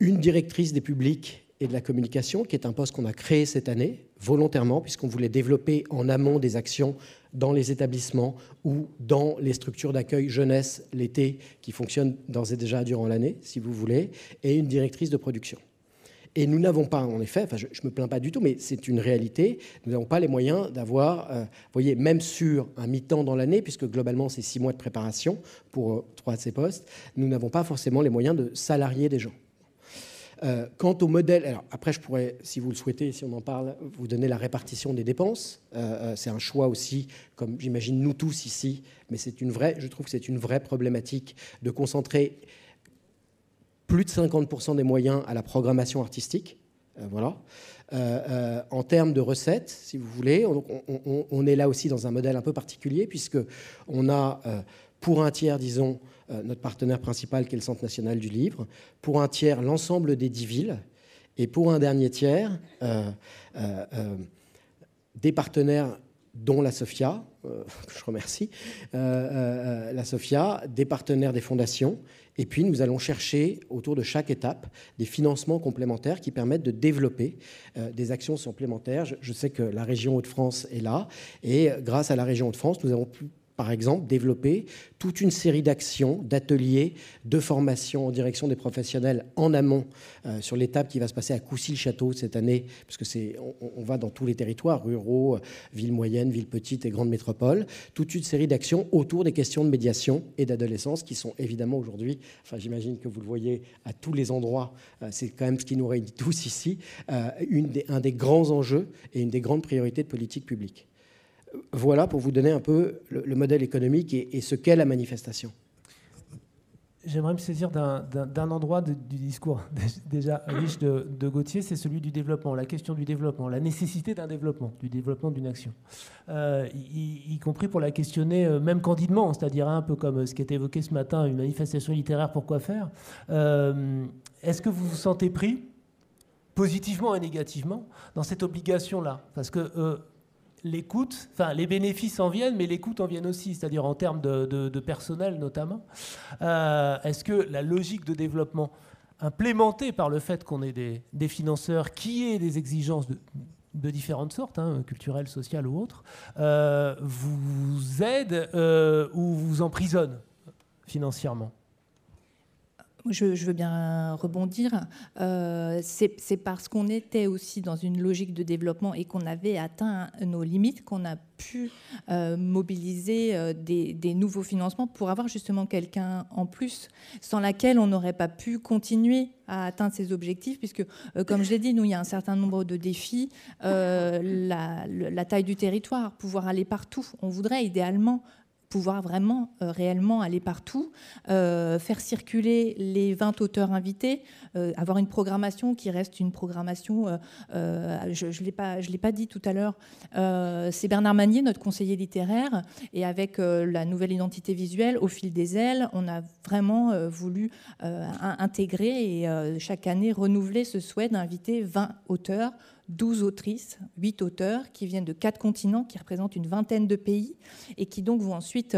une directrice des publics et de la communication, qui est un poste qu'on a créé cette année volontairement, puisqu'on voulait développer en amont des actions dans les établissements ou dans les structures d'accueil jeunesse l'été qui fonctionnent d'ores et déjà durant l'année, si vous voulez, et une directrice de production. Et nous n'avons pas, en effet, enfin je ne me plains pas du tout, mais c'est une réalité, nous n'avons pas les moyens d'avoir, euh, vous voyez, même sur un mi-temps dans l'année, puisque globalement c'est six mois de préparation pour euh, trois de ces postes, nous n'avons pas forcément les moyens de salarier des gens. Euh, quant au modèle, alors après je pourrais, si vous le souhaitez, si on en parle, vous donner la répartition des dépenses. Euh, euh, c'est un choix aussi, comme j'imagine nous tous ici, mais c'est une vraie, je trouve que c'est une vraie problématique de concentrer plus de 50% des moyens à la programmation artistique. voilà. en termes de recettes, si vous voulez, on, on, est là aussi dans un modèle un peu particulier puisque on a pour un tiers, disons, notre partenaire principal qui est le Centre national du livre, pour un tiers l'ensemble des dix villes, et pour un dernier tiers euh, euh, des partenaires dont la SOFIA, [laughs] je remercie, la SOFIA, des partenaires des fondations, et puis nous allons chercher autour de chaque étape des financements complémentaires qui permettent de développer des actions supplémentaires. Je, je sais que la région Hauts-de-France est là, et grâce à la région Hauts-de-France, nous avons pu par exemple, développer toute une série d'actions, d'ateliers, de formations en direction des professionnels en amont euh, sur l'étape qui va se passer à Coucy-le-Château cette année, parce on, va dans tous les territoires, ruraux, euh, villes moyennes, villes petites et grandes métropoles, toute une série d'actions autour des questions de médiation et d'adolescence qui sont évidemment aujourd'hui, j'imagine que vous le voyez à tous les endroits, euh, c'est quand même ce qui nous réunit tous ici, un des grands enjeux et une des grandes priorités de politique publique. Voilà pour vous donner un peu le, modèle économique et, ce qu'est la manifestation. J'aimerais me saisir d'un endroit du discours [laughs] déjà riche de, Gauthier, c'est celui du développement, la question du développement, la nécessité d'un développement, du développement d'une action, euh, y, compris pour la questionner euh, même candidement, c'est-à-dire un peu comme ce qui est évoqué ce matin, une manifestation littéraire, pourquoi faire euh, Est-ce que vous vous sentez pris, positivement et négativement, dans cette obligation-là? Parce que les bénéfices en viennent, mais l'écoute en viennent aussi, c'est-à-dire en termes de, personnel notamment. Euh, est-ce que la logique de développement implémentée par le fait qu'on ait des, financeurs qui aient des exigences de, différentes sortes, hein, culturelles, sociales ou autres, euh, vous aide euh, ou vous emprisonne financièrement? Je, veux bien rebondir. Euh, c'est parce qu'on était aussi dans une logique de développement et qu'on avait atteint nos limites qu'on a pu euh, mobiliser euh, des, nouveaux financements pour avoir justement quelqu'un en plus, sans laquelle on n'aurait pas pu continuer à atteindre ces objectifs, puisque, comme je l'ai dit, nous, il y a un certain nombre de défis. la, la, taille du territoire, pouvoir aller partout. On voudrait idéalement pouvoir vraiment, euh, réellement aller partout, euh, faire circuler les 20 auteurs invités, euh, avoir une programmation qui reste une programmation, je ne l'ai pas, pas dit tout à l'heure, c'est Bernard Manier, notre conseiller littéraire, et avec la nouvelle identité visuelle, au fil des ailes, on a vraiment voulu intégrer et chaque année renouveler ce souhait d'inviter 20 auteurs 12 autrices, 8 auteurs qui viennent de quatre continents, qui représentent une vingtaine de pays et qui donc vont ensuite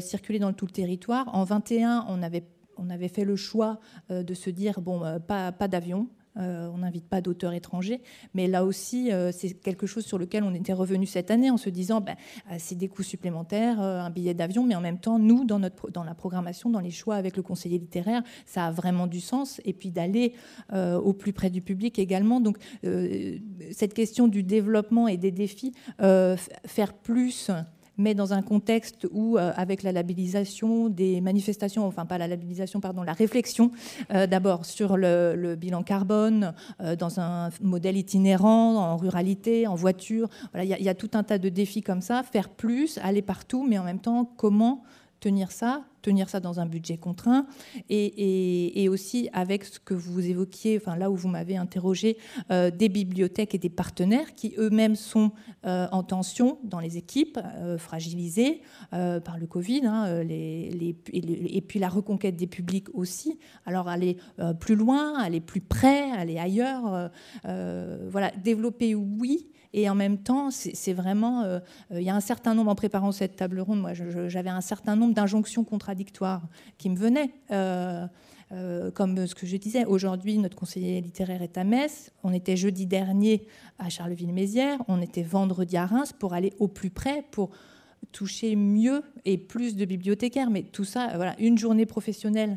circuler dans tout le territoire. En 21, on avait on avait fait le choix de se dire bon, pas d'avion, euh, on n'invite pas d'auteurs étrangers. Mais là aussi, euh, c'est quelque chose sur lequel on était revenu cette année en se disant ben, euh, c'est des coûts supplémentaires, un billet d'avion, mais en même temps, nous, dans, notre, dans la programmation, dans les choix avec le conseiller littéraire, ça a vraiment du sens. Et puis d'aller au plus près du public également. Donc, cette question du développement et des défis, faire plus mais dans un contexte où, euh, avec la labellisation des manifestations, enfin pas la labellisation, pardon, la réflexion euh, d'abord sur le, bilan carbone, euh, dans un modèle itinérant, en ruralité, en voiture, il y, y, a tout un tas de défis comme ça, faire plus, aller partout, mais en même temps, comment tenir ça, tenir ça dans un budget contraint, et, aussi avec ce que vous évoquiez, enfin là où vous m'avez interrogé, euh, des bibliothèques et des partenaires qui eux-mêmes sont euh, en tension dans les équipes, euh, fragilisées par le Covid, hein, et, puis la reconquête des publics aussi. Alors aller plus loin, aller plus près, aller ailleurs, voilà, développer oui, et en même temps, c'est vraiment, euh, euh, il y a un certain nombre, en préparant cette table ronde, moi j'avais un certain nombre d'injonctions contradictoires qui me venaient. Euh, comme ce que je disais, aujourd'hui, notre conseiller littéraire est à Metz. On était jeudi dernier à Charleville-Mézières. On était vendredi à Reims pour aller au plus près, pour toucher mieux et plus de bibliothécaires. Mais tout ça, voilà, une journée professionnelle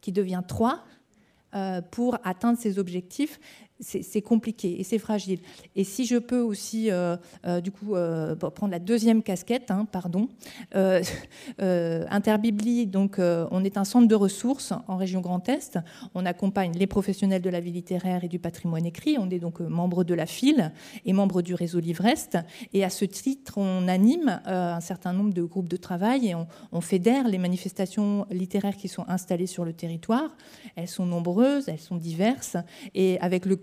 qui devient trois pour atteindre ces objectifs c'est compliqué et c'est fragile. Et si je peux aussi, euh, euh, du coup, euh, prendre la deuxième casquette, hein, pardon, [laughs] Interbibli, donc, on est un centre de ressources en région Grand Est. On accompagne les professionnels de la vie littéraire et du patrimoine écrit. On est donc membre de la FIL et membre du réseau Livrest. Et à ce titre, on anime un certain nombre de groupes de travail et on, on fédère les manifestations littéraires qui sont installées sur le territoire. Elles sont nombreuses, elles sont diverses. Et avec le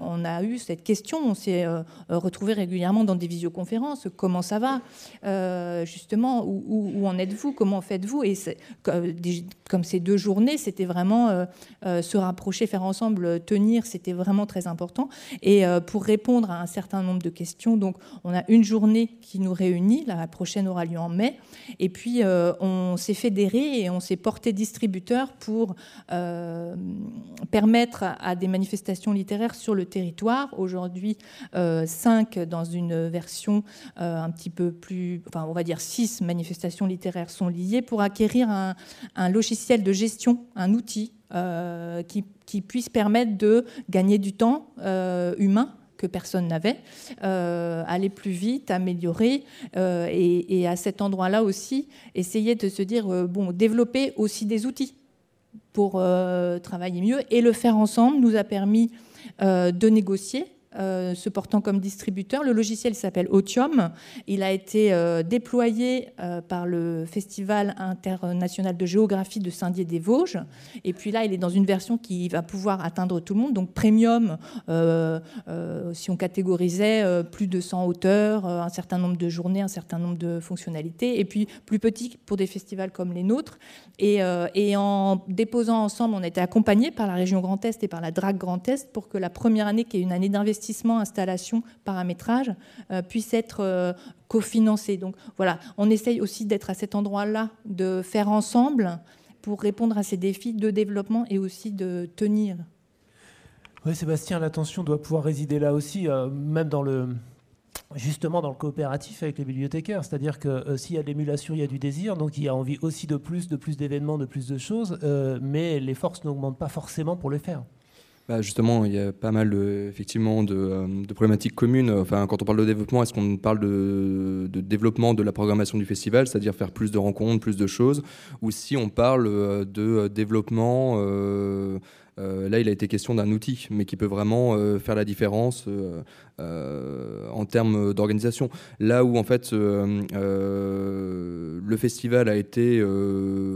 On a eu cette question, on s'est euh, euh, retrouvé régulièrement dans des visioconférences. Comment ça va euh, Justement, où, en êtes-vous Comment faites-vous Et comme ces deux journées, c'était vraiment se rapprocher, faire ensemble, tenir, c'était vraiment très important. Et pour répondre à un certain nombre de questions, donc on a une journée qui nous réunit, la prochaine aura lieu en mai, et puis on s'est fédéré et on s'est porté distributeur pour permettre à des manifestations littéraires sur le territoire. Aujourd'hui, euh, cinq dans une version euh, un petit peu plus, enfin on va dire six manifestations littéraires sont liées pour acquérir un, logiciel de gestion, un outil euh, qui, puisse permettre de gagner du temps humain que personne n'avait, aller plus vite, améliorer, et, et, à cet endroit-là aussi, essayer de se dire, bon, développer aussi des outils pour travailler mieux, et le faire ensemble nous a permis de négocier euh, se portant comme distributeur. Le logiciel s'appelle Otium. Il a été euh, déployé euh, par le Festival international de géographie de Saint-Dié-des-Vosges. Et puis là, il est dans une version qui va pouvoir atteindre tout le monde. Donc premium, si on catégorisait plus de 100 auteurs, un certain nombre de journées, un certain nombre de fonctionnalités. Et puis plus petit pour des festivals comme les nôtres. Et, et en déposant ensemble, on a été accompagné par la région Grand Est et par la DRAC Grand Est pour que la première année, qui est une année d'investissement, investissement, installation, paramétrage euh, puisse être euh, cofinancé. Donc voilà, on essaye aussi d'être à cet endroit-là, de faire ensemble pour répondre à ces défis de développement et aussi de tenir. Oui, Sébastien, l'attention doit pouvoir résider là aussi, euh, même dans le, justement dans le coopératif avec les bibliothécaires. C'est-à-dire que s'il y a de l'émulation, il y a du désir, donc il y a envie aussi de plus, de plus d'événements, de plus de choses, mais les forces n'augmentent pas forcément pour le faire. Bah, justement, il y a pas mal de, effectivement de, euh, problématiques communes. Enfin, quand on parle de développement, est-ce qu'on parle de, développement de la programmation du festival, c'est-à-dire faire plus de rencontres, plus de choses, ou si on parle euh, de développement euh, euh, là, il a été question d'un outil, mais qui peut vraiment euh, faire la différence euh, en termes d'organisation. Là où, en fait, le festival a été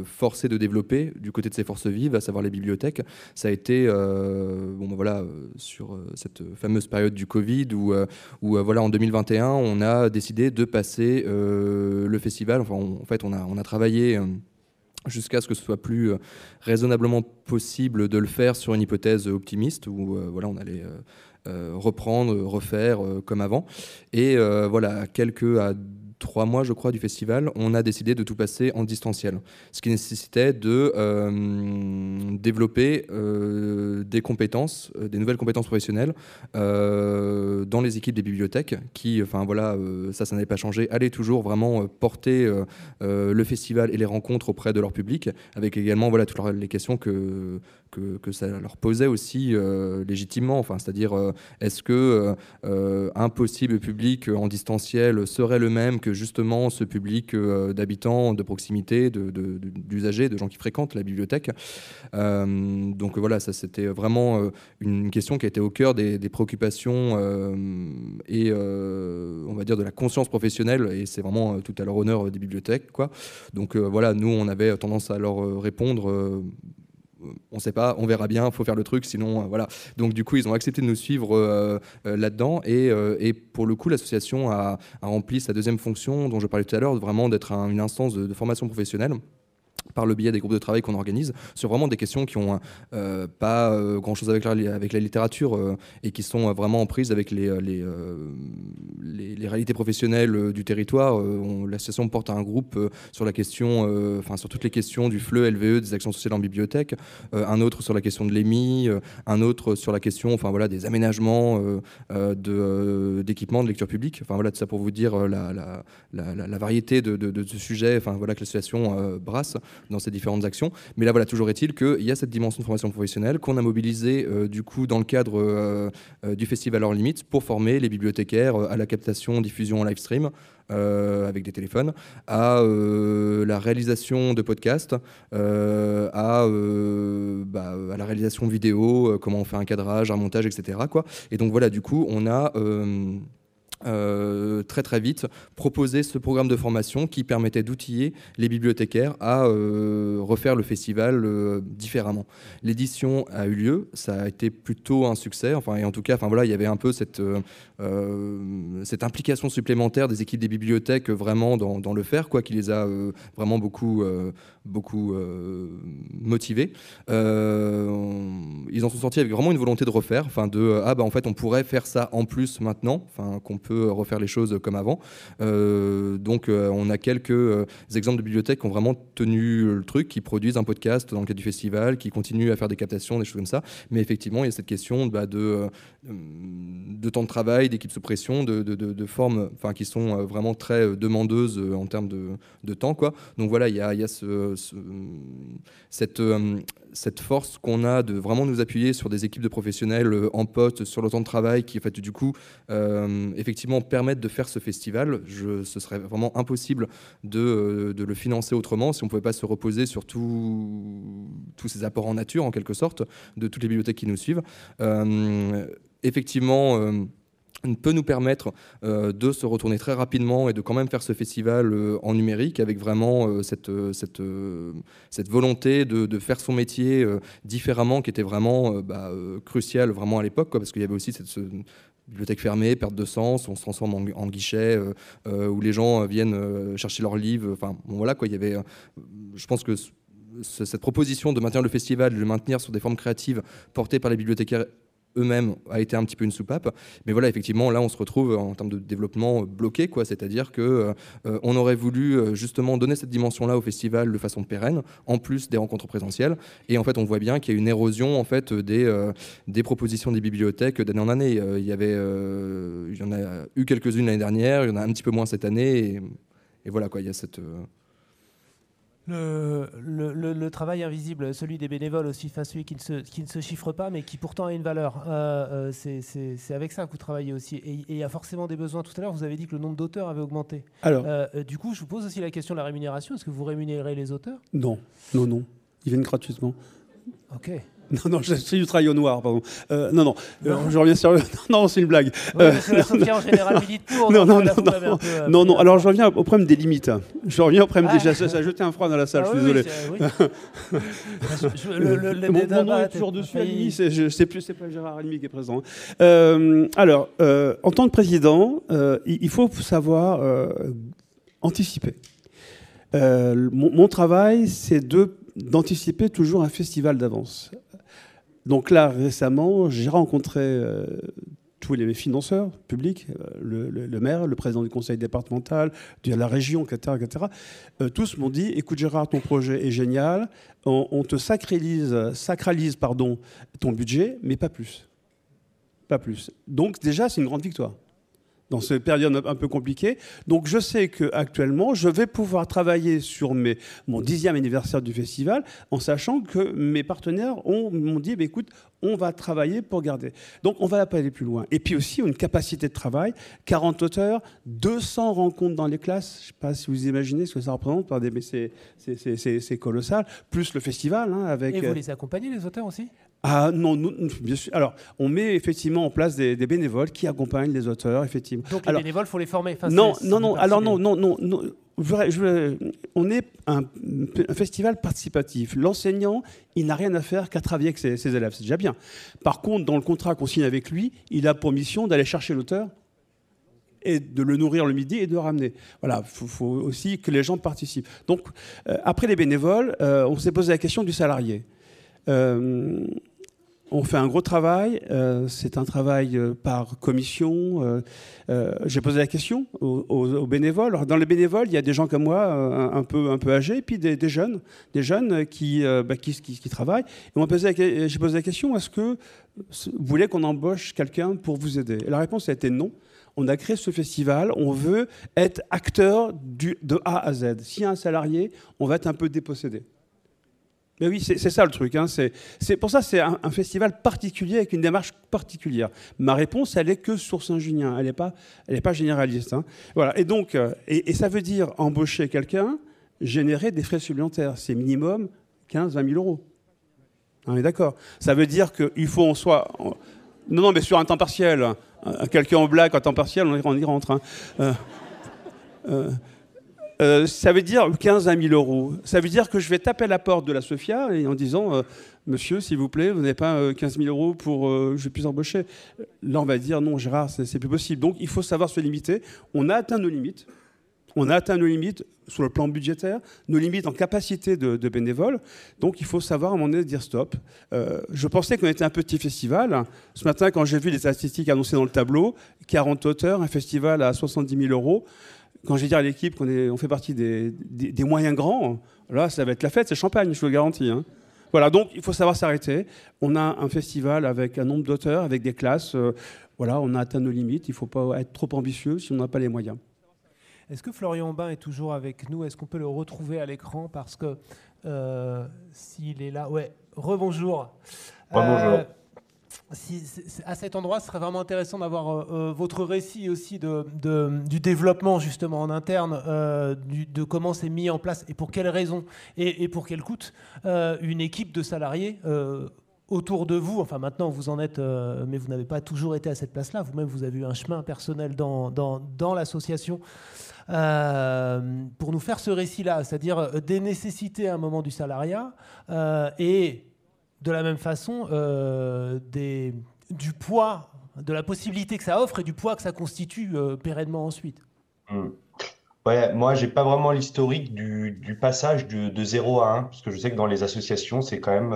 forcé de développer du côté de ses forces vives, à savoir les bibliothèques, ça a été, bon, ben voilà, sur cette fameuse période du Covid où, où voilà, en 2021, on a décidé de passer le festival. En fait, on a, on a travaillé jusqu'à ce que ce soit plus euh, raisonnablement possible de le faire sur une hypothèse optimiste où euh, voilà, on allait reprendre, refaire comme avant. Et voilà, quelques à trois mois, je crois, du festival, on a décidé de tout passer en distanciel. Ce qui nécessitait de euh, développer euh, des compétences, euh, des nouvelles compétences professionnelles dans les équipes des bibliothèques qui, enfin voilà, ça, ça n'avait pas changé, allaient toujours vraiment porter le festival et les rencontres auprès de leur public, avec également voilà, toutes les questions que, que, ça leur posait aussi légitimement. Enfin, c'est-à-dire, est-ce que un possible public en distanciel serait le même que justement ce public euh, d'habitants de proximité, d'usagers, de, gens qui fréquentent la bibliothèque? Euh, donc voilà, ça c'était vraiment euh, une question qui a été au cœur des, préoccupations et on va dire de la conscience professionnelle et c'est vraiment tout à leur honneur des bibliothèques. Quoi. Donc voilà, nous on avait tendance à leur répondre on ne sait pas, on verra bien, il faut faire le truc, sinon voilà. Donc du coup, ils ont accepté de nous suivre euh, euh, là-dedans euh, et, pour le coup, l'association a, rempli sa deuxième fonction dont je parlais tout à l'heure, vraiment d'être une instance de formation professionnelle par le biais des groupes de travail qu'on organise, sur vraiment des questions qui n'ont euh, pas euh, grand-chose avec la, avec la littérature euh, et qui sont vraiment en prise avec les, les, les, réalités professionnelles du territoire. L'association porte un groupe sur la question, enfin sur toutes les questions du FLE, LVE, des actions sociales en bibliothèque, un autre sur la question de l'EMI, un autre sur la question enfin, voilà, des aménagements d'équipements de, lecture publique. Enfin, voilà, tout ça pour vous dire la, la, la, variété de, de, de, sujets enfin, voilà, que l'association brasse dans ces différentes actions. Mais là, voilà, toujours est-il qu'il y a cette dimension de formation professionnelle qu'on a mobilisée euh, du coup dans le cadre euh, euh, du festival Hors Limite pour former les bibliothécaires à la captation, diffusion en live stream. avec des téléphones, à la réalisation de podcasts, à, bah, à, la réalisation vidéo, comment on fait un cadrage, un montage, etc. Et donc voilà, du coup, on a euh, très très vite proposer ce programme de formation qui permettait d'outiller les bibliothécaires à euh, refaire le festival euh, différemment. L'édition a eu lieu, ça a été plutôt un succès, enfin et en tout cas, enfin voilà, il y avait un peu cette cette implication supplémentaire des équipes des bibliothèques vraiment dans, le faire, quoi, qui les a vraiment beaucoup beaucoup motivés. ils en sont sortis avec vraiment une volonté de refaire, enfin de ah bah en fait on pourrait faire ça en plus maintenant, enfin qu'on peut refaire les choses comme avant. Euh, donc euh, on a quelques euh, exemples de bibliothèques qui ont vraiment tenu le truc, qui produisent un podcast dans le cadre du festival, qui continuent à faire des captations, des choses comme ça. Mais effectivement, il y a cette question bah, de, de temps de travail, d'équipe sous pression, de, de, formes enfin, qui sont vraiment très demandeuses en termes de, temps. Donc voilà, il y a, cette, force qu'on a de vraiment nous appuyer sur des équipes de professionnels en poste, sur le temps de travail, qui du coup effectivement permettent de faire ce festival. Ce serait vraiment impossible de, euh, de, le financer autrement si on ne pouvait pas se reposer sur tous ces apports en nature en quelque sorte de toutes les bibliothèques qui nous suivent. effectivement peut nous permettre euh, de se retourner très rapidement et de quand même faire ce festival euh, en numérique avec vraiment euh, cette, volonté de, faire son métier différemment qui était vraiment bah, crucial vraiment à l'époque parce qu'il y avait aussi cette bibliothèque fermée, perte de sens, on se transforme en, guichet où les gens viennent chercher leurs livres. Enfin, bon, voilà quoi. Il y avait, je pense que cette proposition de maintenir le festival, de le maintenir sur des formes créatives portées par les bibliothécaires eux-mêmes a été un petit peu une soupape. Mais voilà, effectivement, là, on se retrouve en termes de développement bloqué, quoi. C'est-à-dire que euh, on aurait voulu euh, justement donner cette dimension-là au festival de façon pérenne, en plus des rencontres présentielles. Et en fait, on voit bien qu'il y a une érosion en fait des, euh, des propositions des bibliothèques d'année en année. il y avait, il y en a eu quelques-unes l'année dernière, il y en a un petit peu moins cette année. Et, et voilà, quoi. Il y a cette le, le, travail invisible, celui des bénévoles aussi, enfin celui qui ne, se, qui ne se chiffre pas, mais qui pourtant a une valeur. Euh, euh, c'est avec ça que vous travaillez aussi. Et il y a forcément des besoins. Tout à l'heure, vous avez dit que le nombre d'auteurs avait augmenté. Alors, euh, du coup, je vous pose aussi la question de la rémunération. Est-ce que vous rémunérez les auteurs? Non, non, non. Ils viennent gratuitement. Ok. [laughs] Non, non, c'est du travail au noir, pardon. Euh, non, non, euh, je reviens sur. [laughs] Non, c'est une blague. Ouais, euh, la en général milite pour. Non, non, non, non, peu, non, non, Alors, je reviens au problème des limites. Je reviens au problème ah. des. Ça, a jeté un froid dans la salle. Ah, je suis désolé. Oui, [laughs] le, le, le, mon, mon nom est toujours dessus. Je sais plus, c'est pas Gérard Alimi qui est présent. Euh, alors, euh, en tant que président, euh, il faut savoir anticiper. Mon, mon travail, c'est de d'anticiper toujours un festival d'avance Donc là, récemment, j'ai rencontré euh, tous les financeurs publics, euh, le, maire, le président du conseil départemental, la région, etc. etc. tous m'ont dit, écoute Gérard, ton projet est génial, on, te sacralise, sacralise ton budget, mais pas plus. Pas plus. Donc déjà, c'est une grande victoire dans cette période un peu compliquée. Donc je sais qu'actuellement, je vais pouvoir travailler sur mes, mon dixième anniversaire du festival en sachant que mes partenaires m'ont dit, bah, écoute, on va travailler pour garder. Donc on va pas aller plus loin. Et puis aussi une capacité de travail, 40 auteurs, 200 rencontres dans les classes. Je ne sais pas si vous imaginez ce que ça représente, mais c'est colossal. Plus le festival. Hein, avec, Et vous euh, les accompagnez, les auteurs aussi? Ah non, bien sûr. Alors, on met effectivement en place des, bénévoles qui accompagnent les auteurs, effectivement. Donc les bénévoles, faut les former. non, non, non. Alors non, non, non, non. on est un, festival participatif. L'enseignant, il n'a rien à faire qu'à travailler avec ses, élèves. C'est déjà bien. Par contre, dans le contrat qu'on signe avec lui, il a pour mission d'aller chercher l'auteur et de le nourrir le midi et de le ramener. Voilà, il faut, aussi que les gens participent. Donc, euh, après les bénévoles, euh, on s'est posé la question du salarié. Euh, on fait un gros travail. Euh, c'est un travail euh, par commission. Euh, j'ai posé la question aux, bénévoles. dans les bénévoles, il y a des gens comme moi, un, peu, un peu âgés, et puis des, jeunes, des jeunes qui, bah, qui, travaillent. j'ai posé la question est-ce que vous voulez qu'on embauche quelqu'un pour vous aider? La réponse a été non. On a créé ce festival, on veut être acteur de A à Z. S'il y a un salarié, on va être un peu dépossédé. Mais oui, c'est ça le truc. Hein. C'est pour ça c'est un, festival particulier avec une démarche particulière. Ma réponse, elle est que sur Saint-Junien. Elle n'est pas, elle est pas généraliste. Hein. Voilà. Et donc, euh, et, ça veut dire embaucher quelqu'un, générer des frais supplémentaires. C'est minimum 15-20 000 euros. On est d'accord. Ça veut dire qu'il faut en soit. Non, non, mais sur un temps partiel. Quelqu'un en blague, en temps partiel, on y rentre. Hein. Euh, euh, euh, ça veut dire 15 à 000 euros. Ça veut dire que je vais taper à la porte de la Sofia et en disant euh, Monsieur, s'il vous plaît, vous n'avez pas 15 euh, 000 euros pour je puisse embaucher. Là, on va dire Non, Gérard, c'est plus possible. Donc, il faut savoir se limiter. On a atteint nos limites. On a atteint nos limites sur le plan budgétaire, nos limites en capacité de, bénévoles. Donc il faut savoir à un moment donné dire stop. je pensais qu'on était un petit festival. Ce matin, quand j'ai vu les statistiques annoncées dans le tableau, 40 auteurs, un festival à 70 000 euros quand je dis à l'équipe qu'on on fait partie des, moyens grands, là, ça va être la fête, c'est champagne, je vous le garantis. Hein. Voilà, donc il faut savoir s'arrêter. On a un festival avec un nombre d'auteurs, avec des classes. Euh, voilà, on a atteint nos limites. Il ne faut pas être trop ambitieux si on n'a pas les moyens. Est-ce que Florian Bain est toujours avec nous? Est-ce qu'on peut le retrouver à l'écran? Parce que euh, s'il est là, ouais, rebonjour. Rebonjour. Euh, à cet endroit, ce serait vraiment intéressant d'avoir euh, euh, votre récit aussi de, du développement justement en interne, euh, de comment c'est mis en place et pour quelles raisons et, pour quel coût une équipe de salariés autour de vous. Enfin maintenant vous en êtes, mais vous n'avez pas toujours été à cette place-là. Vous-même vous avez eu un chemin personnel dans, dans l'association. pour nous faire ce récit-là, c'est-à-dire des nécessités à un moment du salariat et de la même façon euh, du poids, de la possibilité que ça offre et du poids que ça constitue euh, pérennement ensuite. Hmm. Ouais, moi, pas vraiment l'historique du, passage de, de 0 à 1, parce que je sais que dans les associations, c'est quand même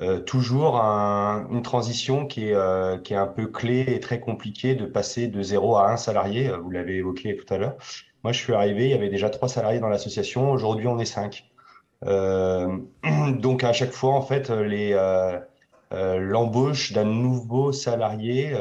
euh, toujours une transition qui est, qui est un peu clé et très compliquée de passer de 0 à 1 salarié. Vous l'avez évoqué tout à l'heure. Moi, je suis arrivé, il y avait déjà trois salariés dans l'association. Aujourd'hui, on est 5. Euh, [clears throat] donc à chaque fois, en fait, les, euh, euh, l'embauche d'un nouveau salarié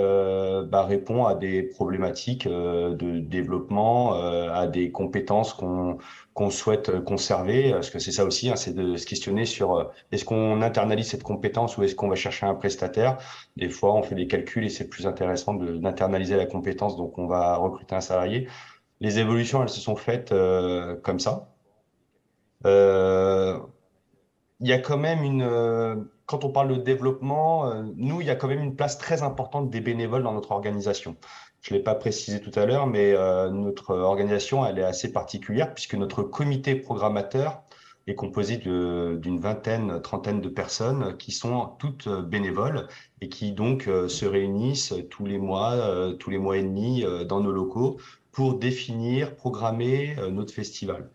bah, répond à des problématiques de développement, à des compétences qu'on qu'on souhaite conserver, parce que c'est ça aussi, hein, c'est de se questionner sur est-ce qu'on internalise cette compétence ou est-ce qu'on va chercher un prestataire? Des fois, on fait des calculs et c'est plus intéressant d'internaliser la compétence, donc on va recruter un salarié. Les évolutions, elles se sont faites comme ça. Euh, il y a quand même une, euh, quand on parle de développement, euh, nous, il y a quand même une place très importante des bénévoles dans notre organisation. Je ne l'ai pas précisé tout à l'heure, mais notre organisation, elle est assez particulière puisque notre comité programmateur est composé d'une vingtaine, trentaine de personnes qui sont toutes bénévoles et qui donc se réunissent tous les mois, tous les mois et demi dans nos locaux pour définir, programmer notre festival.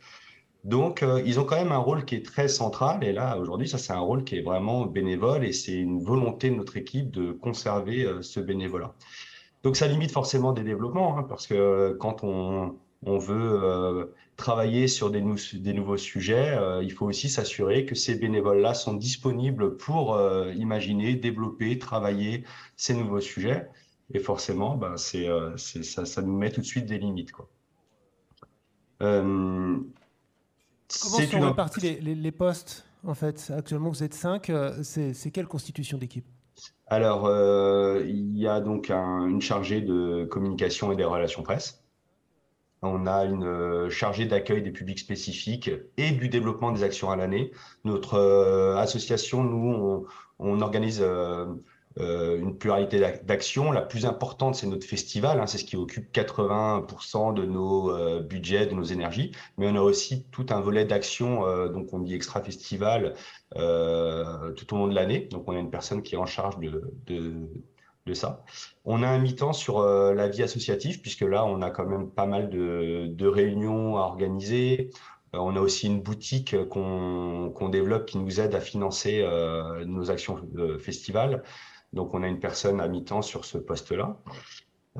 Donc, euh, ils ont quand même un rôle qui est très central. Et là, aujourd'hui, ça, c'est un rôle qui est vraiment bénévole et c'est une volonté de notre équipe de conserver euh, ce bénévolat. Donc, ça limite forcément des développements, hein, parce que euh, quand on, veut travailler sur des, nouveaux sujets, il faut aussi s'assurer que ces bénévoles-là sont disponibles pour imaginer, développer, travailler ces nouveaux sujets. Et forcément, ben, ça, nous met tout de suite des limites. Comment sont répartis les, les, postes en fait Actuellement, vous êtes cinq. Euh, c'est quelle constitution d'équipe? Alors, euh, il y a donc une chargée de communication et des relations presse. On a une euh, chargée d'accueil des publics spécifiques et du développement des actions à l'année. Notre association, nous, on, on organise euh, une pluralité d'actions. La plus importante, c'est notre festival. Hein, c'est ce qui occupe 80% de nos euh, budgets, de nos énergies. Mais on a aussi tout un volet d'actions, euh, donc on dit extra festival, tout au long de l'année. Donc on a une personne qui est en charge de, de, de ça. On a un mi-temps sur la vie associative, puisque là, on a quand même pas mal de, de réunions à organiser. On a aussi une boutique qu'on développe qui nous aide à financer nos actions de festival. Donc, on a une personne à mi-temps sur ce poste-là.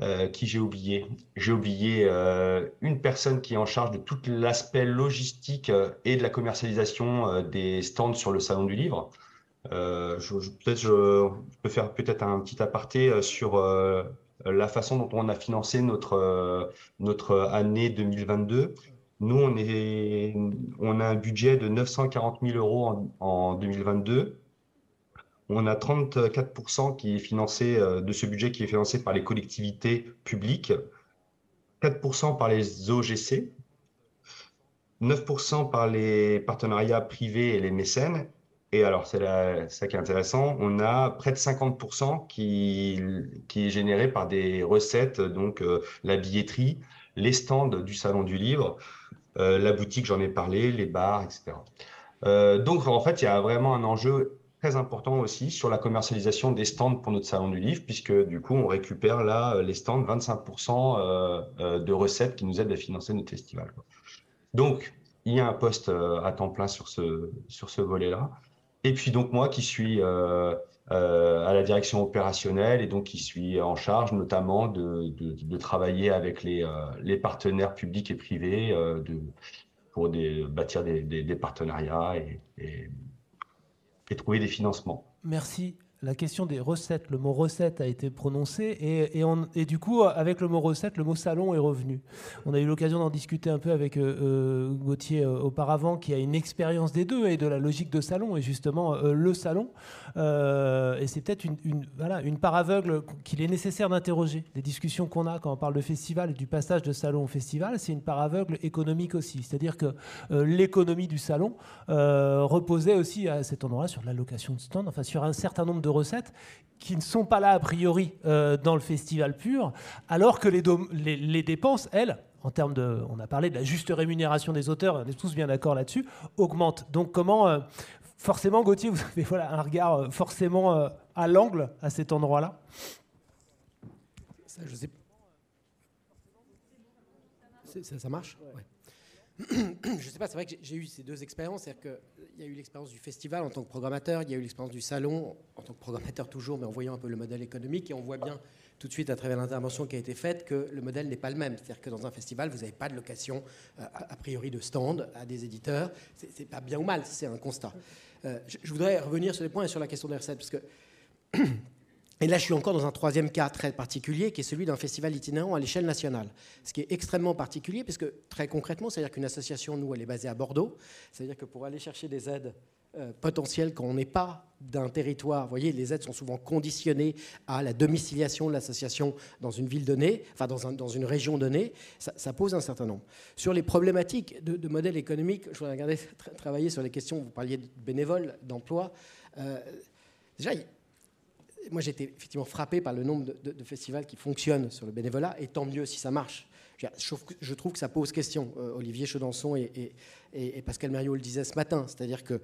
Euh, qui j'ai oublié J'ai oublié euh, une personne qui est en charge de tout l'aspect logistique euh, et de la commercialisation des stands sur le salon du livre. je, peux faire peut-être un petit aparté sur la façon dont on a financé notre notre année 2022. Nous, on est on a un budget de 940 000 euros en 2022 on a 34% qui est financé euh, de ce budget qui est financé par les collectivités publiques, 4% par les OGC, 9% par les partenariats privés et les mécènes. Et alors, c'est ça qui est intéressant, on a près de 50% qui, est généré par des recettes, donc euh, la billetterie, les stands du Salon du Livre, euh, la boutique, j'en ai parlé, les bars, etc. donc, en fait, il y a vraiment un enjeu important aussi sur la commercialisation des stands pour notre salon du livre, puisque du coup, on récupère là, les stands, 25% euh, euh, de recettes qui nous aident à financer notre festival. Donc, il y a un poste euh, à temps plein sur ce, sur ce volet-là. Et puis donc moi qui suis à la direction opérationnelle et donc qui suis en charge notamment de, de, travailler avec les, les partenaires publics et privés de, pour des, bâtir des, partenariats et et trouver des financements. Merci la question des recettes, le mot recette a été prononcé et, du coup, avec le mot recette, le mot salon est revenu. On a eu l'occasion d'en discuter un peu avec euh, euh Gauthier euh, auparavant, qui a une expérience des deux et de la logique de salon et justement le salon. et c'est peut-être une, une, voilà, une part aveugle qu'il est nécessaire d'interroger. Les discussions qu'on a quand on parle de festival et du passage de salon au festival, c'est une part aveugle économique aussi. C'est-à-dire que l'économie du salon reposait aussi à cet endroit sur l'allocation de stand, enfin sur un certain nombre de recettes qui ne sont pas là a priori euh, dans le festival pur, alors que les, dépenses, elles, en termes de, on a parlé de la juste rémunération des auteurs, on est tous bien d'accord là-dessus, augmentent. Donc comment, euh, forcément, Gauthier, vous avez voilà, un regard euh, forcément à l'angle à cet endroit-là? Ça, je sais. Ça, ça marche? [clears throat] je ne sais pas, c'est vrai que j'ai eu ces deux expériences. C'est-à-dire qu'il y a eu l'expérience du festival en tant que programmateur, il y a eu l'expérience du salon en tant que programmateur toujours, mais en voyant un peu le modèle économique. Et on voit bien tout de suite à travers l'intervention qui a été faite que le modèle n'est pas le même. C'est-à-dire que dans un festival, vous n'avez pas de location euh, a priori de stand à des éditeurs. C'est pas bien ou mal, c'est un constat. Euh, je, voudrais revenir sur les points et sur la question des recettes, parce que [clears throat] Et là, je suis encore dans un troisième cas très particulier, qui est celui d'un festival itinérant à l'échelle nationale. Ce qui est extrêmement particulier, parce que très concrètement, c'est-à-dire qu'une association, nous, elle est basée à Bordeaux. C'est-à-dire que pour aller chercher des aides euh, potentielles quand on n'est pas d'un territoire, vous voyez, les aides sont souvent conditionnées à la domiciliation de l'association dans une ville donnée, enfin dans, dans une région donnée, ça, pose un certain nombre. Sur les problématiques de, de modèle économique, je voudrais regarder, travailler sur les questions, vous parliez de bénévoles, d'emploi. Euh, déjà, moi, été effectivement frappé par le nombre de, festivals qui fonctionnent sur le bénévolat, et tant mieux si ça marche. Je, trouve que ça pose question. Euh, Olivier Chedançon et, Pascal Mériot le disaient ce matin, c'est-à-dire que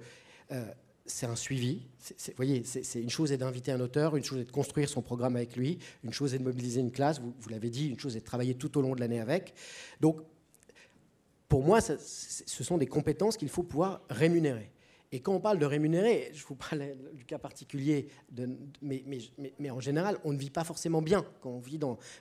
euh, c'est un suivi. Vous voyez, c'est une chose est d'inviter un auteur, une chose est de construire son programme avec lui, une chose est de mobiliser une classe, vous l'avez dit, une chose est de travailler tout au long de l'année avec. Donc, pour moi, ce sont des compétences qu'il faut pouvoir rémunérer. Et quand on parle de rémunérer, je vous parle du cas particulier, mais, en général, on ne vit pas forcément bien quand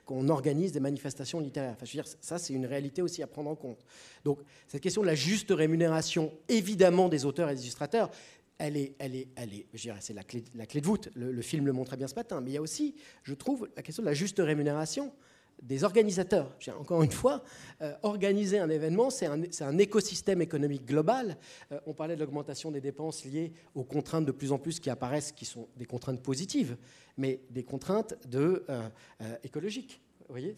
on, organise des manifestations littéraires. Enfin, je veux dire, ça, c'est une réalité aussi à prendre en compte. Donc, cette question de la juste rémunération, évidemment, des auteurs et des illustrateurs, elle est, elle est, elle est, je dirais, c'est la clé, de voûte. Le, film le montre bien ce matin. Mais il y a aussi, je trouve, la question de la juste rémunération des organisateurs. Encore une fois, euh, organiser un événement, c'est un, écosystème économique global. Euh, on parlait de l'augmentation des dépenses liées aux contraintes de plus en plus qui apparaissent, qui sont des contraintes positives, mais des contraintes de, euh, écologiques. Vous voyez,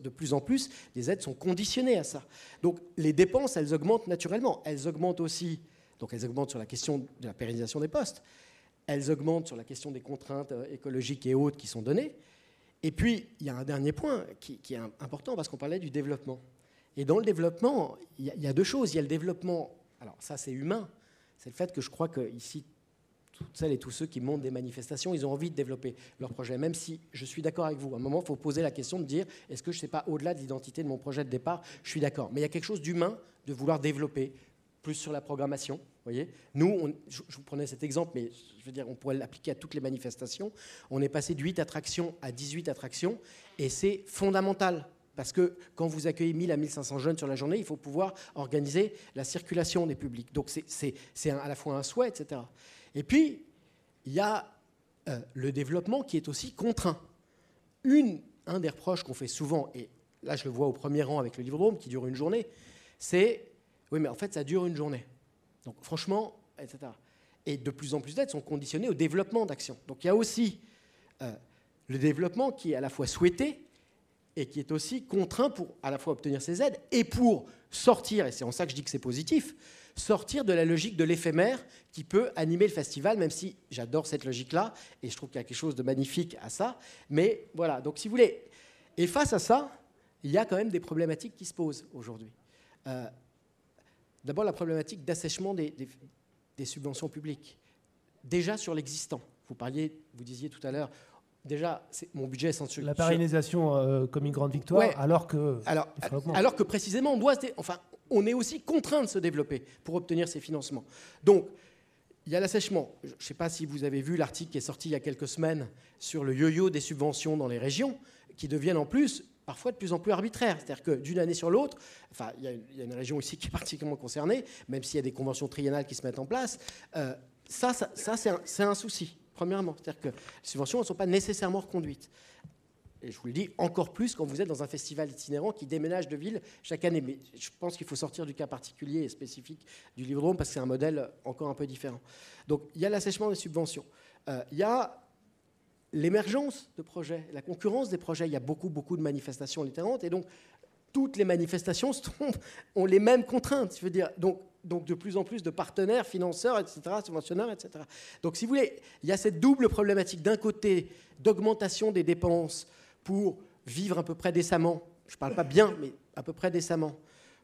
de plus en plus, les aides sont conditionnées à ça. Donc les dépenses, elles augmentent naturellement. Elles augmentent aussi, donc elles augmentent sur la question de la pérennisation des postes. Elles augmentent sur la question des contraintes écologiques et autres qui sont données. Et puis, il y a un dernier point qui, est important parce qu'on parlait du développement. Et dans le développement, il y, a, deux choses. Il y a le développement, alors ça c'est humain, c'est le fait que je crois que ici, toutes celles et tous ceux qui montent des manifestations, ils ont envie de développer leur projet, même si je suis d'accord avec vous. À un moment, il faut poser la question de dire, est-ce que je ne sais pas au-delà de l'identité de mon projet de départ Je suis d'accord. Mais il y a quelque chose d'humain de vouloir développer, plus sur la programmation. Voyez Nous, je, vous prenais cet exemple, mais je veux dire, on pourrait l'appliquer à toutes les manifestations. On est passé de 8 attractions à 18 attractions, et c'est fondamental. Parce que quand vous accueillez 1000 à 1500 jeunes sur la journée, il faut pouvoir organiser la circulation des publics. Donc c'est à la fois un souhait, etc. Et puis, il y a euh, le développement qui est aussi contraint. Un des reproches qu'on fait souvent, et là je le vois au premier rang avec le livre qui dure une journée, c'est oui, mais en fait, ça dure une journée. Donc, franchement, etc. Et de plus en plus d'aides sont conditionnées au développement d'actions. Donc, il y a aussi euh, le développement qui est à la fois souhaité et qui est aussi contraint pour à la fois obtenir ces aides et pour sortir, et c'est en ça que je dis que c'est positif, sortir de la logique de l'éphémère qui peut animer le festival, même si j'adore cette logique-là, et je trouve qu'il y a quelque chose de magnifique à ça. Mais voilà, donc si vous voulez, et face à ça, il y a quand même des problématiques qui se posent aujourd'hui. Euh, D'abord, la problématique d'assèchement des, subventions publiques. Déjà sur l'existant. Vous parliez, vous disiez tout à l'heure, déjà, mon budget est sans La pérennisation euh, comme une grande victoire, alors que. Alors, alors que précisément, on doit. Enfin, on est aussi contraint de se développer pour obtenir ces financements. Donc, il y a l'assèchement. Je ne sais pas si vous avez vu l'article qui est sorti il y a quelques semaines sur le yo-yo des subventions dans les régions, qui deviennent en plus parfois de plus en plus arbitraire. C'est-à-dire que d'une année sur l'autre, enfin, il y, a une région ici qui est particulièrement concernée, même s'il y a des conventions triennales qui se mettent en place. Euh, ça, ça, c'est un, souci, premièrement. C'est-à-dire que les subventions ne sont pas nécessairement reconduites. Et je vous le dis encore plus quand vous êtes dans un festival itinérant qui déménage de ville chaque année. Mais je pense qu'il faut sortir du cas particulier et spécifique du livre parce que c'est un modèle encore un peu différent. Donc il y a l'assèchement des subventions. Euh, il y a l'émergence de projets, la concurrence des projets. Il y a beaucoup, beaucoup de manifestations différentes et donc toutes les manifestations [laughs] ont les mêmes contraintes. Je veux dire, donc, donc de plus en plus de partenaires, financeurs, etc., subventionneurs, etc. Donc, si vous voulez, il y a cette double problématique d'un côté d'augmentation des dépenses pour vivre à peu près décemment. Je ne parle pas bien, mais à peu près décemment,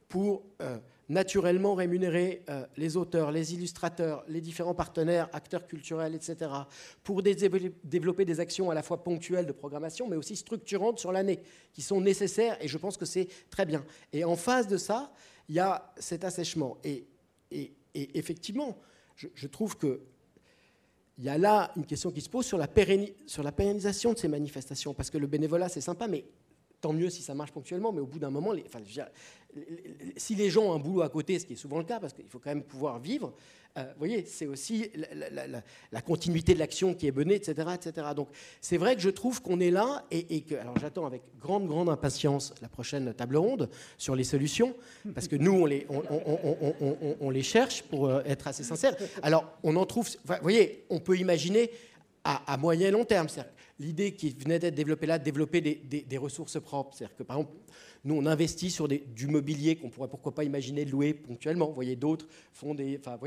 pour euh, naturellement rémunérer euh, les auteurs, les illustrateurs, les différents partenaires, acteurs culturels, etc., pour développer des actions à la fois ponctuelles de programmation, mais aussi structurantes sur l'année, qui sont nécessaires, et je pense que c'est très bien. Et en face de ça, il y a cet assèchement. Et, effectivement, je, trouve que il y a là une question qui se pose sur la, pérennisation de ces manifestations, parce que le bénévolat, c'est sympa, mais tant mieux si ça marche ponctuellement, mais au bout d'un moment, les, si les gens ont un boulot à côté, ce qui est souvent le cas, parce qu'il faut quand même pouvoir vivre, euh, vous voyez, c'est aussi la, continuité de l'action qui est menée, etc. etc. Donc c'est vrai que je trouve qu'on est là et, que, alors j'attends avec grande, grande impatience la prochaine table ronde sur les solutions, parce que nous, on les, on, les cherche pour euh, être assez sincère. Alors on en trouve, vous voyez, on peut imaginer à, moyen et long terme. L'idée qui venait d'être développée là, de développer des, ressources propres. C'est-à-dire que, par exemple, nous, on investit sur du mobilier qu'on pourrait pourquoi pas imaginer louer ponctuellement. Vous voyez, d'autres font des, enfin,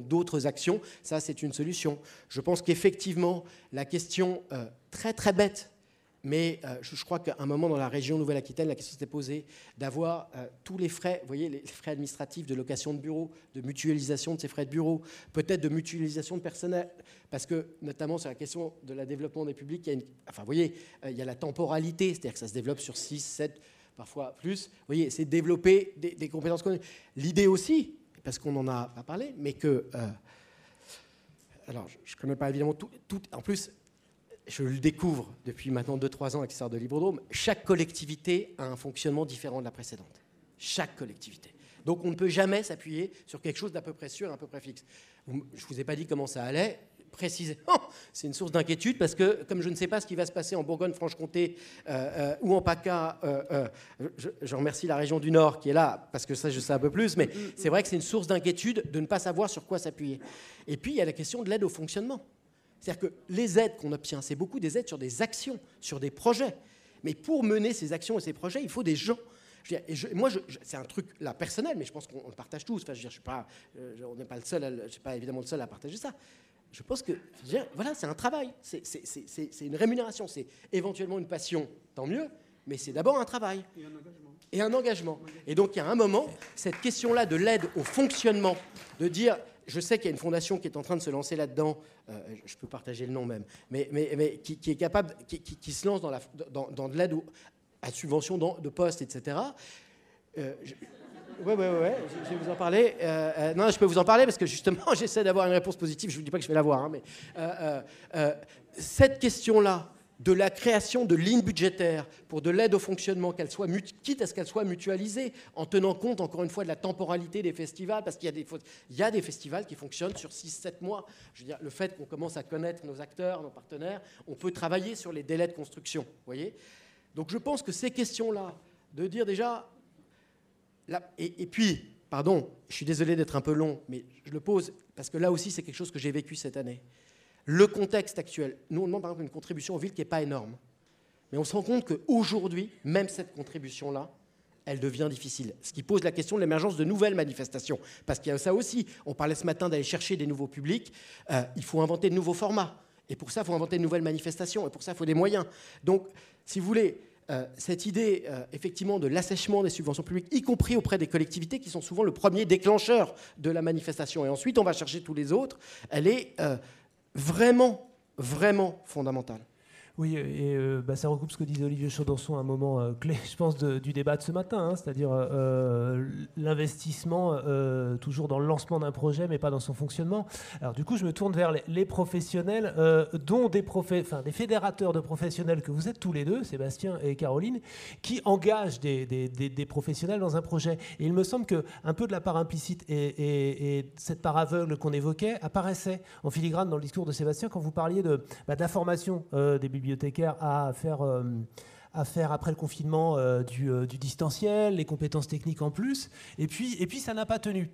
d'autres actions. Ça, c'est une solution. Je pense qu'effectivement, la question euh, très très bête mais euh, je, crois qu'à un moment dans la région Nouvelle-Aquitaine, la question s'était posée d'avoir euh, tous les frais, vous voyez, les frais administratifs de location de bureau, de mutualisation de ces frais de bureau, peut-être de mutualisation de personnel, parce que notamment sur la question de la développement des publics, il y a la temporalité, c'est-à-dire que ça se développe sur 6, 7, parfois plus. Vous voyez, c'est développer des, compétences. L'idée aussi, parce qu'on n'en a pas parlé, mais que. Euh, alors, je ne connais pas évidemment tout, tout. En plus, je le découvre depuis maintenant 2-3 ans avec l'histoire de Librodome. Chaque collectivité a un fonctionnement différent de la précédente. Chaque collectivité. Donc on ne peut jamais s'appuyer sur quelque chose d'à peu près sûr, à peu près fixe. Je ne vous ai pas dit comment ça allait précisément, [laughs] c'est une source d'inquiétude parce que, comme je ne sais pas ce qui va se passer en Bourgogne-Franche-Comté euh, euh, ou en PACA, euh, je, remercie la région du Nord qui est là parce que ça, je sais un peu plus, mais c'est vrai que c'est une source d'inquiétude de ne pas savoir sur quoi s'appuyer. Et puis, il y a la question de l'aide au fonctionnement. C'est-à-dire que les aides qu'on obtient, c'est beaucoup des aides sur des actions, sur des projets. Mais pour mener ces actions et ces projets, il faut des gens moi, c'est un truc personnel, mais je pense qu'on le partage tous. Enfin, je, veux euh, on n'est pas le seul, je suis pas évidemment le seul à partager ça. Je pense que, voilà, c'est un travail, c'est une rémunération, c'est éventuellement une passion, tant mieux, mais c'est d'abord un travail. Et un engagement. Et un engagement. Et donc, il y a un moment, cette question-là de l'aide au fonctionnement, de dire, je sais qu'il y a une fondation qui est en train de se lancer là-dedans, euh, je peux partager le nom même, mais, mais, mais qui, est capable, qui, qui, se lance dans, la, dans, dans de l'aide à subvention de poste, etc. Euh, oui, oui, oui, je vais vous en parler. Euh, euh, non, je peux vous en parler parce que justement, [laughs] j'essaie d'avoir une réponse positive. Je ne vous dis pas que je vais l'avoir, hein, mais cette question-là de la création de lignes budgétaires pour de l'aide au fonctionnement, qu'elle soit quitte à ce qu'elle soit mutualisée, en tenant compte encore une fois de la temporalité des festivals, parce qu'il y, a des, festivals qui fonctionnent sur 6-7 mois. Je veux dire, le fait qu'on commence à connaître nos acteurs, nos partenaires, on peut travailler sur les délais de construction. Voyez? Donc je pense que ces questions-là, de dire déjà, et, puis, pardon, je suis désolé d'être un peu long, mais je le pose parce que là aussi c'est quelque chose que j'ai vécu cette année. Le contexte actuel, nous on demande par exemple une contribution aux villes qui n'est pas énorme, mais on se rend compte qu'aujourd'hui, même cette contribution-là, elle devient difficile. Ce qui pose la question de l'émergence de nouvelles manifestations. Parce qu'il y a ça aussi. On parlait ce matin d'aller chercher des nouveaux publics. Euh, il faut inventer de nouveaux formats. Et pour ça, il faut inventer de nouvelles manifestations. Et pour ça, il faut des moyens. Donc, si vous voulez, euh, cette idée euh, effectivement de l'assèchement des subventions publiques, y compris auprès des collectivités qui sont souvent le premier déclencheur de la manifestation, et ensuite on va chercher tous les autres, elle est euh, vraiment, vraiment fondamentale. Oui, et euh, bah, ça recoupe ce que disait Olivier Chaudançon à un moment euh, clé, je pense, du débat de ce matin, hein, c'est-à-dire euh, l'investissement toujours dans le lancement d'un projet, mais pas dans son fonctionnement. Alors du coup, je me tourne vers les, professionnels, dont des, fédérateurs de professionnels que vous êtes tous les deux, Sébastien et Caroline, qui engagent des, professionnels dans un projet. Et il me semble que un peu de la part implicite et, cette part aveugle qu'on évoquait apparaissait en filigrane dans le discours de Sébastien quand vous parliez de, bah, de la formation des bibliothèques bibliothécaire à faire, euh, à faire après le confinement euh, du, euh, du, distanciel, les compétences techniques en plus. Et puis, et puis ça n'a pas tenu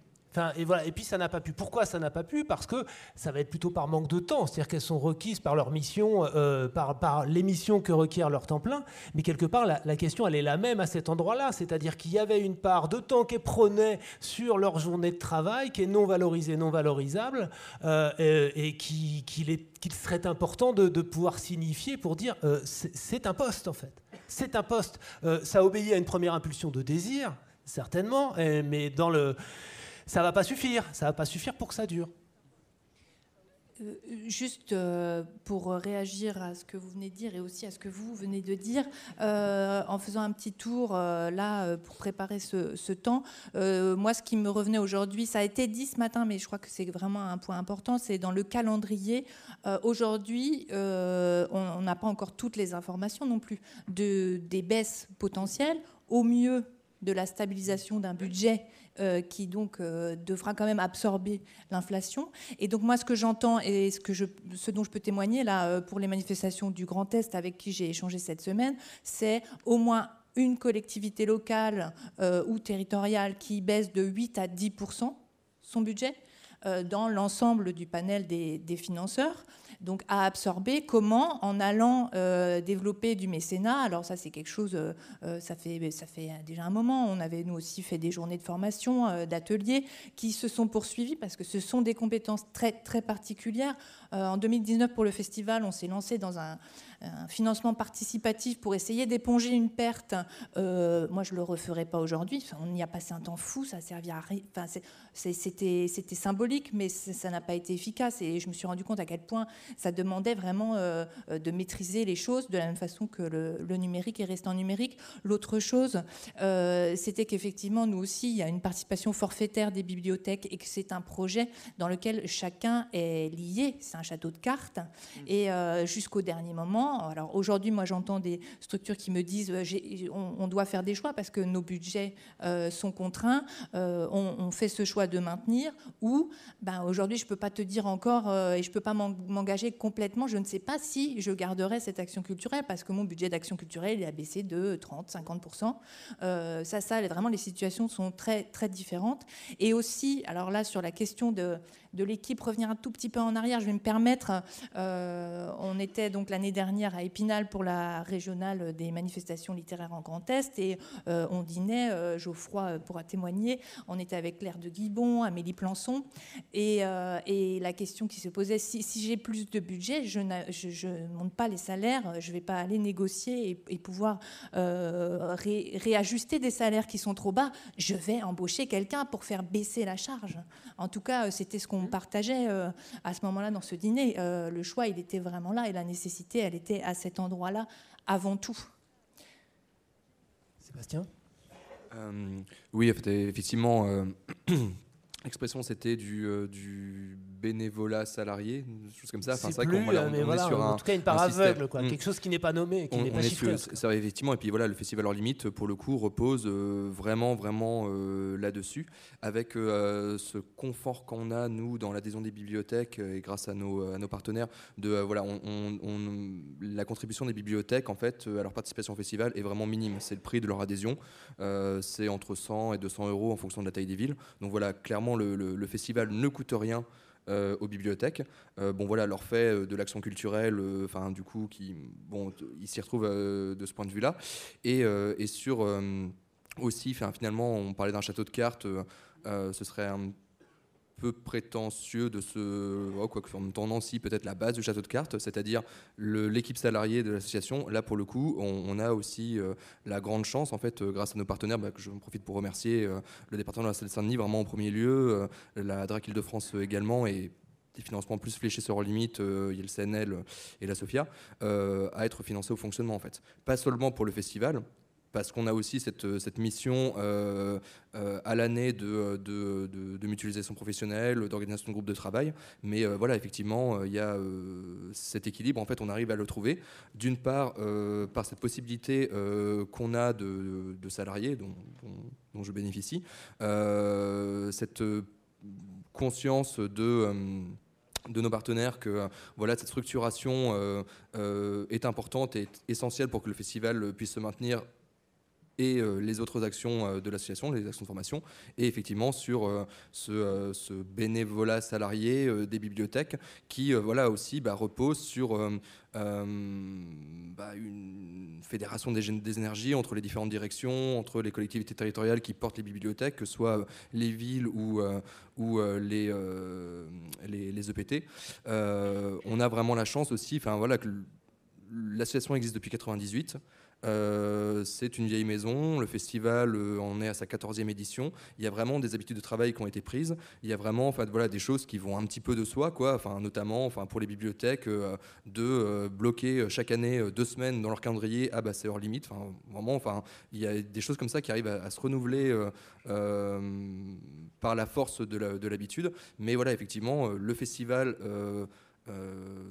et, puis ça n'a pas pu. Pourquoi ça n'a pas pu? Parce que ça va être plutôt par manque de temps, c'est-à-dire qu'elles sont requises par leur mission, euh, par, par les missions que requiert leur temps plein. Mais quelque part, la, question, elle est la même à cet endroit-là, c'est-à-dire qu'il y avait une part de temps qu'elles prenaient sur leur journée de travail, qui est non valorisée, non valorisable, euh, et, qu'il qui serait important de, de pouvoir signifier pour dire euh, c'est un poste en fait. C'est un poste. ça obéit à une première impulsion de désir, certainement, mais dans le ça va pas suffire. Ça va pas suffire pour que ça dure. Euh, juste euh, pour réagir à ce que vous venez de dire et aussi à ce que vous venez de dire, euh, en faisant un petit tour là pour préparer ce, temps, moi ce qui me revenait aujourd'hui, ça a été dit ce matin, mais je crois que c'est vraiment un point important, c'est dans le calendrier. aujourd'hui, on n'a pas encore toutes les informations non plus de, des baisses potentielles. Au mieux, de la stabilisation d'un budget euh, qui donc euh, devra quand même absorber l'inflation. Et donc moi, ce que j'entends et ce, que je, ce dont je peux témoigner là euh, pour les manifestations du Grand Est avec qui j'ai échangé cette semaine, c'est au moins une collectivité locale ou territoriale qui baisse de 8 à 10 son budget dans l'ensemble du panel des financeurs donc à absorber. Comment En allant euh, développer du mécénat. Alors ça, c'est quelque chose, euh, euh, ça, fait, ça fait déjà un moment. On avait nous aussi fait des journées de formation, d'ateliers qui se sont poursuivis parce que ce sont des compétences très, très particulières. en 2019, pour le festival, on s'est lancé dans un un financement participatif pour essayer d'éponger une perte, moi je le referais pas aujourd'hui. on y a passé un temps fou, ça a à rien. Enfin, c'était symbolique, mais ça n'a pas été efficace. Et je me suis rendu compte à quel point ça demandait vraiment de maîtriser les choses de la même façon que le, numérique est restant numérique. L'autre chose, c'était qu'effectivement, nous aussi, il y a une participation forfaitaire des bibliothèques et que c'est un projet dans lequel chacun est lié. C'est un château de cartes. Mm. Et euh, jusqu'au dernier moment, alors aujourd'hui, moi j'entends des structures qui me disent euh, on, doit faire des choix parce que nos budgets euh, sont contraints. On, fait ce choix de maintenir. Ou ben, aujourd'hui, je ne peux pas te dire encore et je ne peux pas m'engager complètement. Je ne sais pas si je garderai cette action culturelle parce que mon budget d'action culturelle est a baissé de 30-50%. ça, ça, vraiment, les situations sont très, très différentes. Et aussi, alors là, sur la question de, de l'équipe, revenir un tout petit peu en arrière, je vais me permettre. Euh, on était donc l'année dernière à Épinal pour la régionale des manifestations littéraires en Grand Est et euh, on dînait, euh, Geoffroy pourra témoigner, on était avec Claire de Guibon, Amélie Plançon et, la question qui se posait, si, j'ai plus de budget, je ne monte pas les salaires, je ne vais pas aller négocier et, pouvoir réajuster des salaires qui sont trop bas, je vais embaucher quelqu'un pour faire baisser la charge. En tout cas, c'était ce qu'on on partageait euh, à ce moment-là dans ce dîner. Euh, le choix, il était vraiment là et la nécessité, elle était à cet endroit-là avant tout. Sébastien? Euh, Oui, effectivement, [clears throat] l'expression c'était du, du bénévolat salarié, choses comme ça. Enfin, c'est vrai voilà, on, est sur un, en tout cas une part aveugle, quoi, mm. quelque chose qui n'est pas nommé, qui n'est pas chiffré. Ça, effectivement, et puis voilà, le festival hors limite, pour le coup, repose euh, vraiment, vraiment euh, là-dessus, avec euh, ce confort qu'on a nous dans l'adhésion des bibliothèques et grâce à nos, à nos partenaires, de voilà, on, la contribution des bibliothèques en fait à leur participation au festival est vraiment minime. C'est le prix de leur adhésion, c'est entre 100 et 200 euros en fonction de la taille des villes. Donc voilà, clairement, le, le festival ne coûte rien. Euh, aux bibliothèques. Euh, bon voilà, leur fait euh, de l'action culturelle, enfin du coup, qui, bon, ils s'y retrouvent de ce point de vue-là. Et, et, sur aussi, finalement, on parlait d'un château de cartes, ce serait un peu prétentieux de ce, oh, quoi que en même si peut-être la base du château de cartes, c'est-à-dire l'équipe salariée de l'association. Là, pour le coup, on, a aussi euh, la grande chance, en fait, euh, grâce à nos partenaires, bah, que je profite pour remercier euh, le département de la Seine-Saint-Denis vraiment en premier lieu, la DRAC Île-de-France également, et des financements plus fléchés sur hors limite, il y a le CNL et la SOFIA, à être financés au fonctionnement en fait. Pas seulement pour le festival, parce qu'on a aussi cette, euh, cette mission euh, euh, à l'année de, de, de, mutualisation professionnelle, d'organisation de groupe de travail. Mais voilà, effectivement, il y a cet équilibre. En fait, on arrive à le trouver. D'une part, par cette possibilité qu'on a de, salariés dont, dont, je bénéficie, cette conscience de de nos partenaires que voilà cette structuration est importante et essentielle pour que le festival puisse se maintenir et euh, les autres actions euh, de l'association, les actions de formation, et effectivement sur euh, ce, bénévolat salarié des bibliothèques qui voilà aussi bah, repose sur bah, une fédération des, énergies entre les différentes directions, entre les collectivités territoriales qui portent les bibliothèques, que ce soit les villes ou, les, les, EPT. on a vraiment la chance aussi, voilà, que l'association existe depuis 98. Euh, c'est une vieille maison, le festival euh, en est à sa 14e édition. Il y a vraiment des habitudes de travail qui ont été prises. Il y a vraiment enfin, voilà, des choses qui vont un petit peu de soi, quoi. Enfin, notamment enfin, pour les bibliothèques, euh, de bloquer chaque année deux semaines dans leur calendrier, ah bah c'est hors limite. Enfin, vraiment, enfin, il y a des choses comme ça qui arrivent à, se renouveler par la force de l'habitude. Mais voilà, effectivement, le festival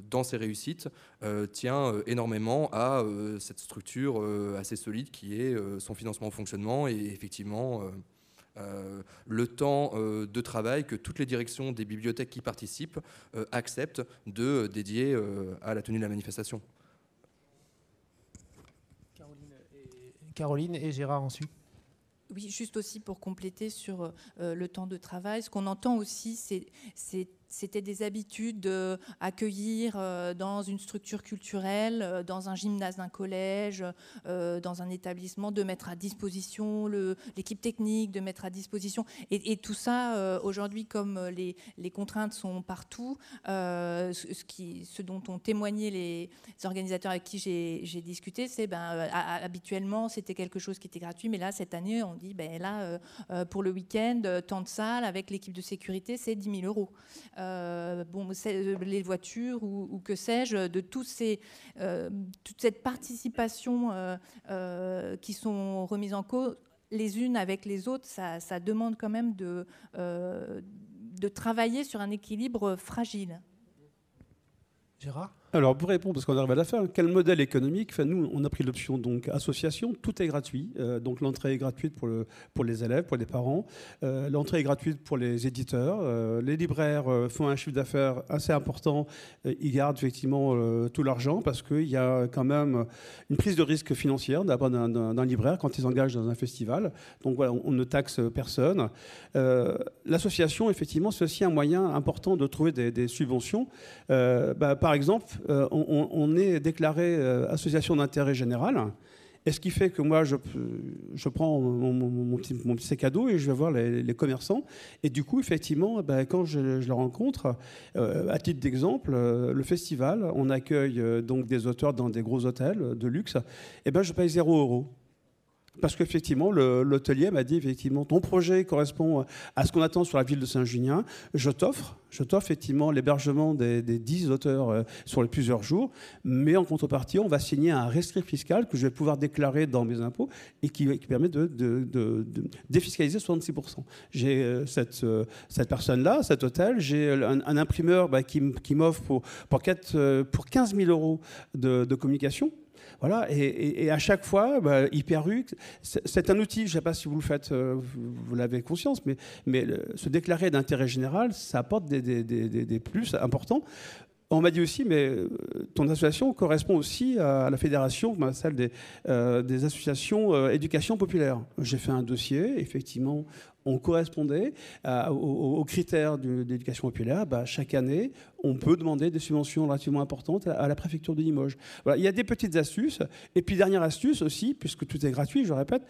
dans ses réussites euh, tient euh, énormément à cette structure assez solide qui est son financement au fonctionnement et effectivement le temps de travail que toutes les directions des bibliothèques qui participent acceptent de dédier à la tenue de la manifestation. Caroline et Gérard ensuite. Oui, juste aussi pour compléter sur le temps de travail, ce qu'on entend aussi, c'est c'était des habitudes d'accueillir dans une structure culturelle, dans un gymnase d'un collège, dans un établissement, de mettre à disposition l'équipe technique, de mettre à disposition. Et, tout ça, aujourd'hui, comme les, contraintes sont partout, ce, dont ont témoigné les organisateurs avec qui j'ai discuté, c'est ben, habituellement, c'était quelque chose qui était gratuit, mais là, cette année, on dit, ben, là, pour le week-end, tant de salles, avec l'équipe de sécurité, c'est 10 000 euros. Euh, bon, euh, les voitures ou, que sais-je, de tous ces, euh, toute cette participation qui sont remises en cause les unes avec les autres, ça, ça demande quand même de, de travailler sur un équilibre fragile. Gérard? Alors, pour répondre, parce qu'on arrive à la fin, quel modèle économique enfin, Nous, on a pris l'option donc association, tout est gratuit. Euh, donc, l'entrée est gratuite pour, le, pour les élèves, pour les parents. Euh, l'entrée est gratuite pour les éditeurs. Euh, les libraires font un chiffre d'affaires assez important. ils gardent effectivement tout l'argent parce qu'il y a quand même une prise de risque financière d'abord d'un libraire quand ils engagent dans un festival. Donc, on, ne taxe personne. L'association, effectivement, c'est aussi un moyen important de trouver des, subventions. Bah, par exemple, euh, on, est déclaré euh, association d'intérêt général. Et ce qui fait que moi, je, je prends mon, petit, mon, et je vais voir les, commerçants. Et du coup, effectivement, ben, quand je, le rencontre, euh, à titre d'exemple, le festival, on accueille donc des auteurs dans des gros hôtels de luxe. Et ben, je paye 0 euros. Parce qu'effectivement, l'hôtelier m'a dit effectivement, ton projet correspond à ce qu'on attend sur la ville de Saint-Junien. Je t'offre, je t'offre effectivement l'hébergement des, des, 10 auteurs euh, sur les plusieurs jours, mais en contrepartie, on va signer un rescrit fiscal que je vais pouvoir déclarer dans mes impôts et qui, permet de, défiscaliser 66%. J'ai euh, cette, euh, cette personne-là, cet hôtel, j'ai un, imprimeur bah, qui, m'offre pour, pour, pour 15 000 euros de communication voilà, et, à chaque fois, bah, c'est un outil, je ne sais pas si vous le faites, euh, vous, l'avez conscience, mais, se déclarer d'intérêt général, ça apporte des, des, des, plus importants. On m'a dit aussi, mais euh, ton association correspond aussi à la fédération, celle des, euh, des associations éducation populaire. J'ai fait un dossier, effectivement, on correspondait euh, aux, critères de, l'éducation populaire, bah, chaque année, on peut demander des subventions relativement importantes à, la préfecture de Limoges. il y a des petites astuces. Et puis, dernière astuce aussi, puisque tout est gratuit, je répète,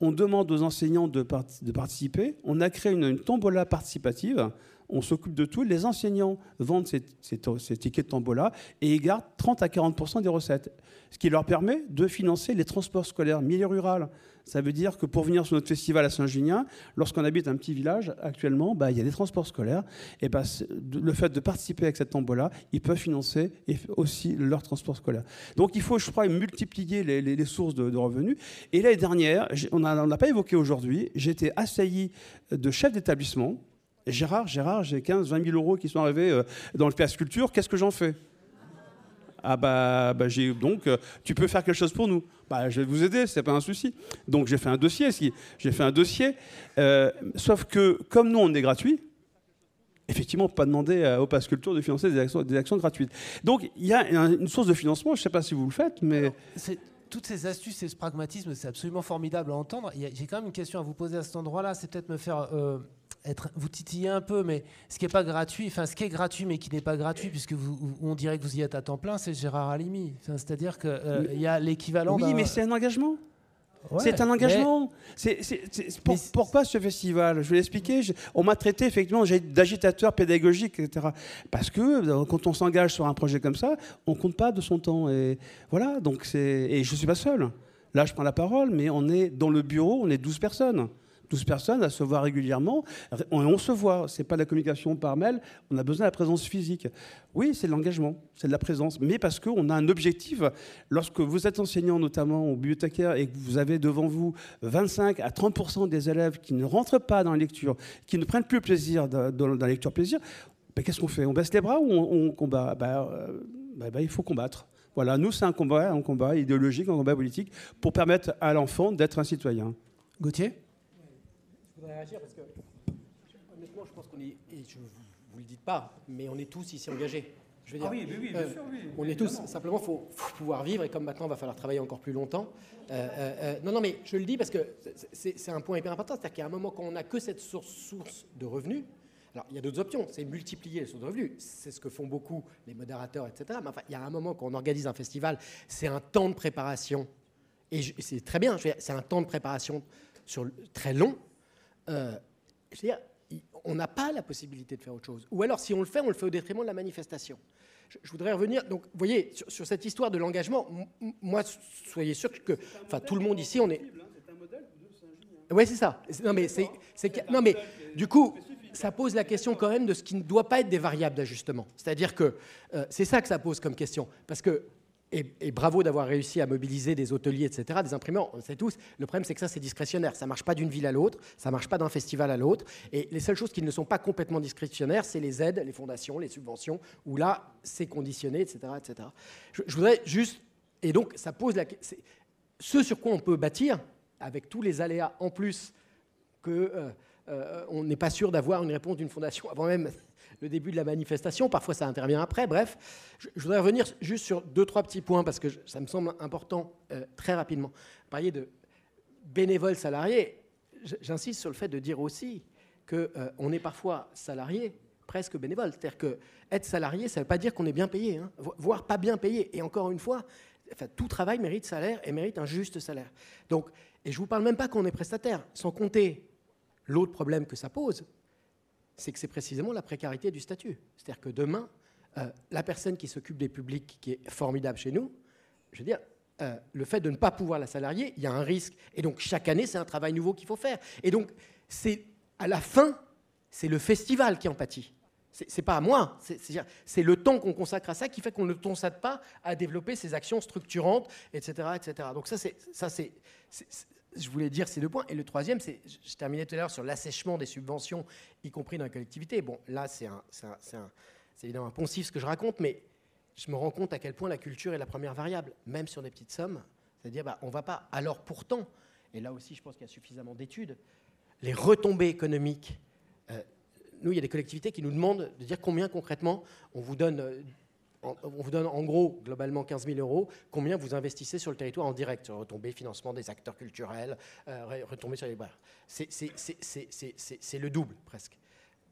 on demande aux enseignants de, participer. On a créé une, tombola participative on s'occupe de tout. Les enseignants vendent ces, tickets de tombola et ils gardent 30 à 40% des recettes, ce qui leur permet de financer les transports scolaires milieu rural. Ça veut dire que pour venir sur notre festival à Saint-Junien, lorsqu'on habite un petit village, actuellement, bah, il y a des transports scolaires. Et bah, le fait de participer avec cette tombola, ils peuvent financer aussi leur transport scolaire. Donc il faut, je crois, multiplier les, sources de, revenus. Et l'année dernière, on n'a pas évoqué aujourd'hui, j'étais assailli de chefs d'établissement. Gérard, Gérard, j'ai 15, 20 000 euros qui sont arrivés euh, dans le PS Culture, qu'est-ce que j'en fais? Ah bah, bah j'ai donc euh, tu peux faire quelque chose pour nous. Bah, je vais vous aider, c'est pas un souci. Donc j'ai fait un dossier. J'ai fait un dossier. Euh, sauf que comme nous on est gratuit, effectivement, pas demander au Pass Culture de financer des actions, gratuites. Donc il y a une source de financement. Je sais pas si vous le faites, mais toutes ces astuces et ce pragmatisme, c'est absolument formidable à entendre. J'ai quand même une question à vous poser à cet endroit-là. C'est peut-être me faire être, vous titiller un peu, mais ce qui n'est pas gratuit, enfin ce qui est gratuit mais qui n'est pas gratuit, puisque vous, on dirait que vous y êtes à temps plein, c'est Gérard Halimi. C'est-à-dire qu'il euh, y a l'équivalent. Oui, mais c'est un engagement. c'est un engagement. pourquoi ce festival? Je vais l'expliquer. On m'a traité effectivement d'agitateur pédagogique, etc. Parce que euh, quand on s'engage sur un projet comme ça, on compte pas de son temps. Et voilà. Donc et je suis pas seul. Là, je prends la parole, mais on est dans le bureau, on est 12 personnes. 12 personnes à se voir régulièrement. On, se voit, c'est pas de la communication par mail, on a besoin de la présence physique. Oui, c'est de l'engagement, c'est de la présence, mais parce qu'on a un objectif. Lorsque vous êtes enseignant, notamment au bibliothécaire, et que vous avez devant vous 25 à 30% des élèves qui ne rentrent pas dans la lecture, qui ne prennent plus plaisir dans, la lecture plaisir, ben, qu'est-ce qu'on fait? On baisse les bras ou on, combat? Ben, euh, ben, Il faut combattre. Voilà, nous, c'est un combat, un combat idéologique, un combat politique, pour permettre à l'enfant d'être un citoyen. Gauthier? Réagir parce que, honnêtement, je pense qu'on est, et je vous le dites pas, mais on est tous ici engagés. Je veux dire, ah oui, oui, bien euh, sûr, oui, on est tous. Simplement, il faut, pouvoir vivre et comme maintenant, il va falloir travailler encore plus longtemps. Euh, euh, non, non, mais je le dis parce que c'est un point hyper important. C'est-à-dire qu'à un moment, quand on n'a que cette source, source de revenus, Alors, il y a d'autres options, c'est multiplier les sources de revenus. C'est ce que font beaucoup les modérateurs, etc. Mais enfin, il y a un moment qu'on organise un festival, c'est un temps de préparation. Et c'est très bien, c'est un temps de préparation sur, très long. Euh, je veux dire, on n'a pas la possibilité de faire autre chose. Ou alors, si on le fait, on le fait au détriment de la manifestation. Je, voudrais revenir. Donc, vous voyez, sur, cette histoire de l'engagement, moi, soyez sûr que, enfin, tout le monde ici, on est. Oui, c'est ça. Non, mais c'est, non, mais du coup, ça pose la question quand même de ce qui ne doit pas être des variables d'ajustement. C'est-à-dire que euh, c'est ça que ça pose comme question, parce que et, bravo d'avoir réussi à mobiliser des hôteliers, etc., des imprimeurs, on sait tous. Le problème, c'est que ça, c'est discrétionnaire. Ça ne marche pas d'une ville à l'autre, ça ne marche pas d'un festival à l'autre. Et les seules choses qui ne sont pas complètement discrétionnaires, c'est les aides, les fondations, les subventions, où là, c'est conditionné, etc. etc. Je, voudrais juste. Et donc, ça pose la question. Ce sur quoi on peut bâtir, avec tous les aléas en plus que. Euh, euh, n'est pas sûr d'avoir une réponse d'une fondation avant même le début de la manifestation, parfois ça intervient après, bref. Je, voudrais revenir juste sur deux, trois petits points, parce que ça me semble important euh, très rapidement. Vous parliez de bénévoles salariés, j'insiste sur le fait de dire aussi qu'on euh, est parfois salarié presque bénévole. C'est-à-dire que être salarié, ça ne veut pas dire qu'on est bien payé, hein, voire pas bien payé. Et encore une fois, tout travail mérite salaire et mérite un juste salaire. Donc, et je ne vous parle même pas qu'on est prestataire, sans compter l'autre problème que ça pose, c'est que c'est précisément la précarité du statut. C'est-à-dire que demain, euh, la personne qui s'occupe des publics, qui est formidable chez nous, je veux dire, euh, le fait de ne pas pouvoir la salarier, il y a un risque. Et donc, chaque année, c'est un travail nouveau qu'il faut faire. Et donc, c'est à la fin, c'est le festival qui en pâtit. C'est pas à moi, c'est le temps qu'on consacre à ça qui fait qu'on ne consacre pas à développer ces actions structurantes, etc. etc. Donc ça, c'est je voulais dire ces deux points. Et le troisième, c'est, je terminais tout à l'heure sur l'assèchement des subventions, y compris dans la collectivité. Bon, là, c'est, un, évidemment un poncif ce que je raconte, mais je me rends compte à quel point la culture est la première variable, même sur des petites sommes. C'est-à-dire, bah, on ne va pas. Alors pourtant, et là aussi, je pense qu'il y a suffisamment d'études, les retombées économiques. Euh, nous, il y a des collectivités qui nous demandent de dire combien concrètement on vous donne euh, on vous donne en gros globalement 15 000 euros, combien vous investissez sur le territoire en direct, sur retombées, financement des acteurs culturels, euh, retombées sur les barres. C'est le double presque.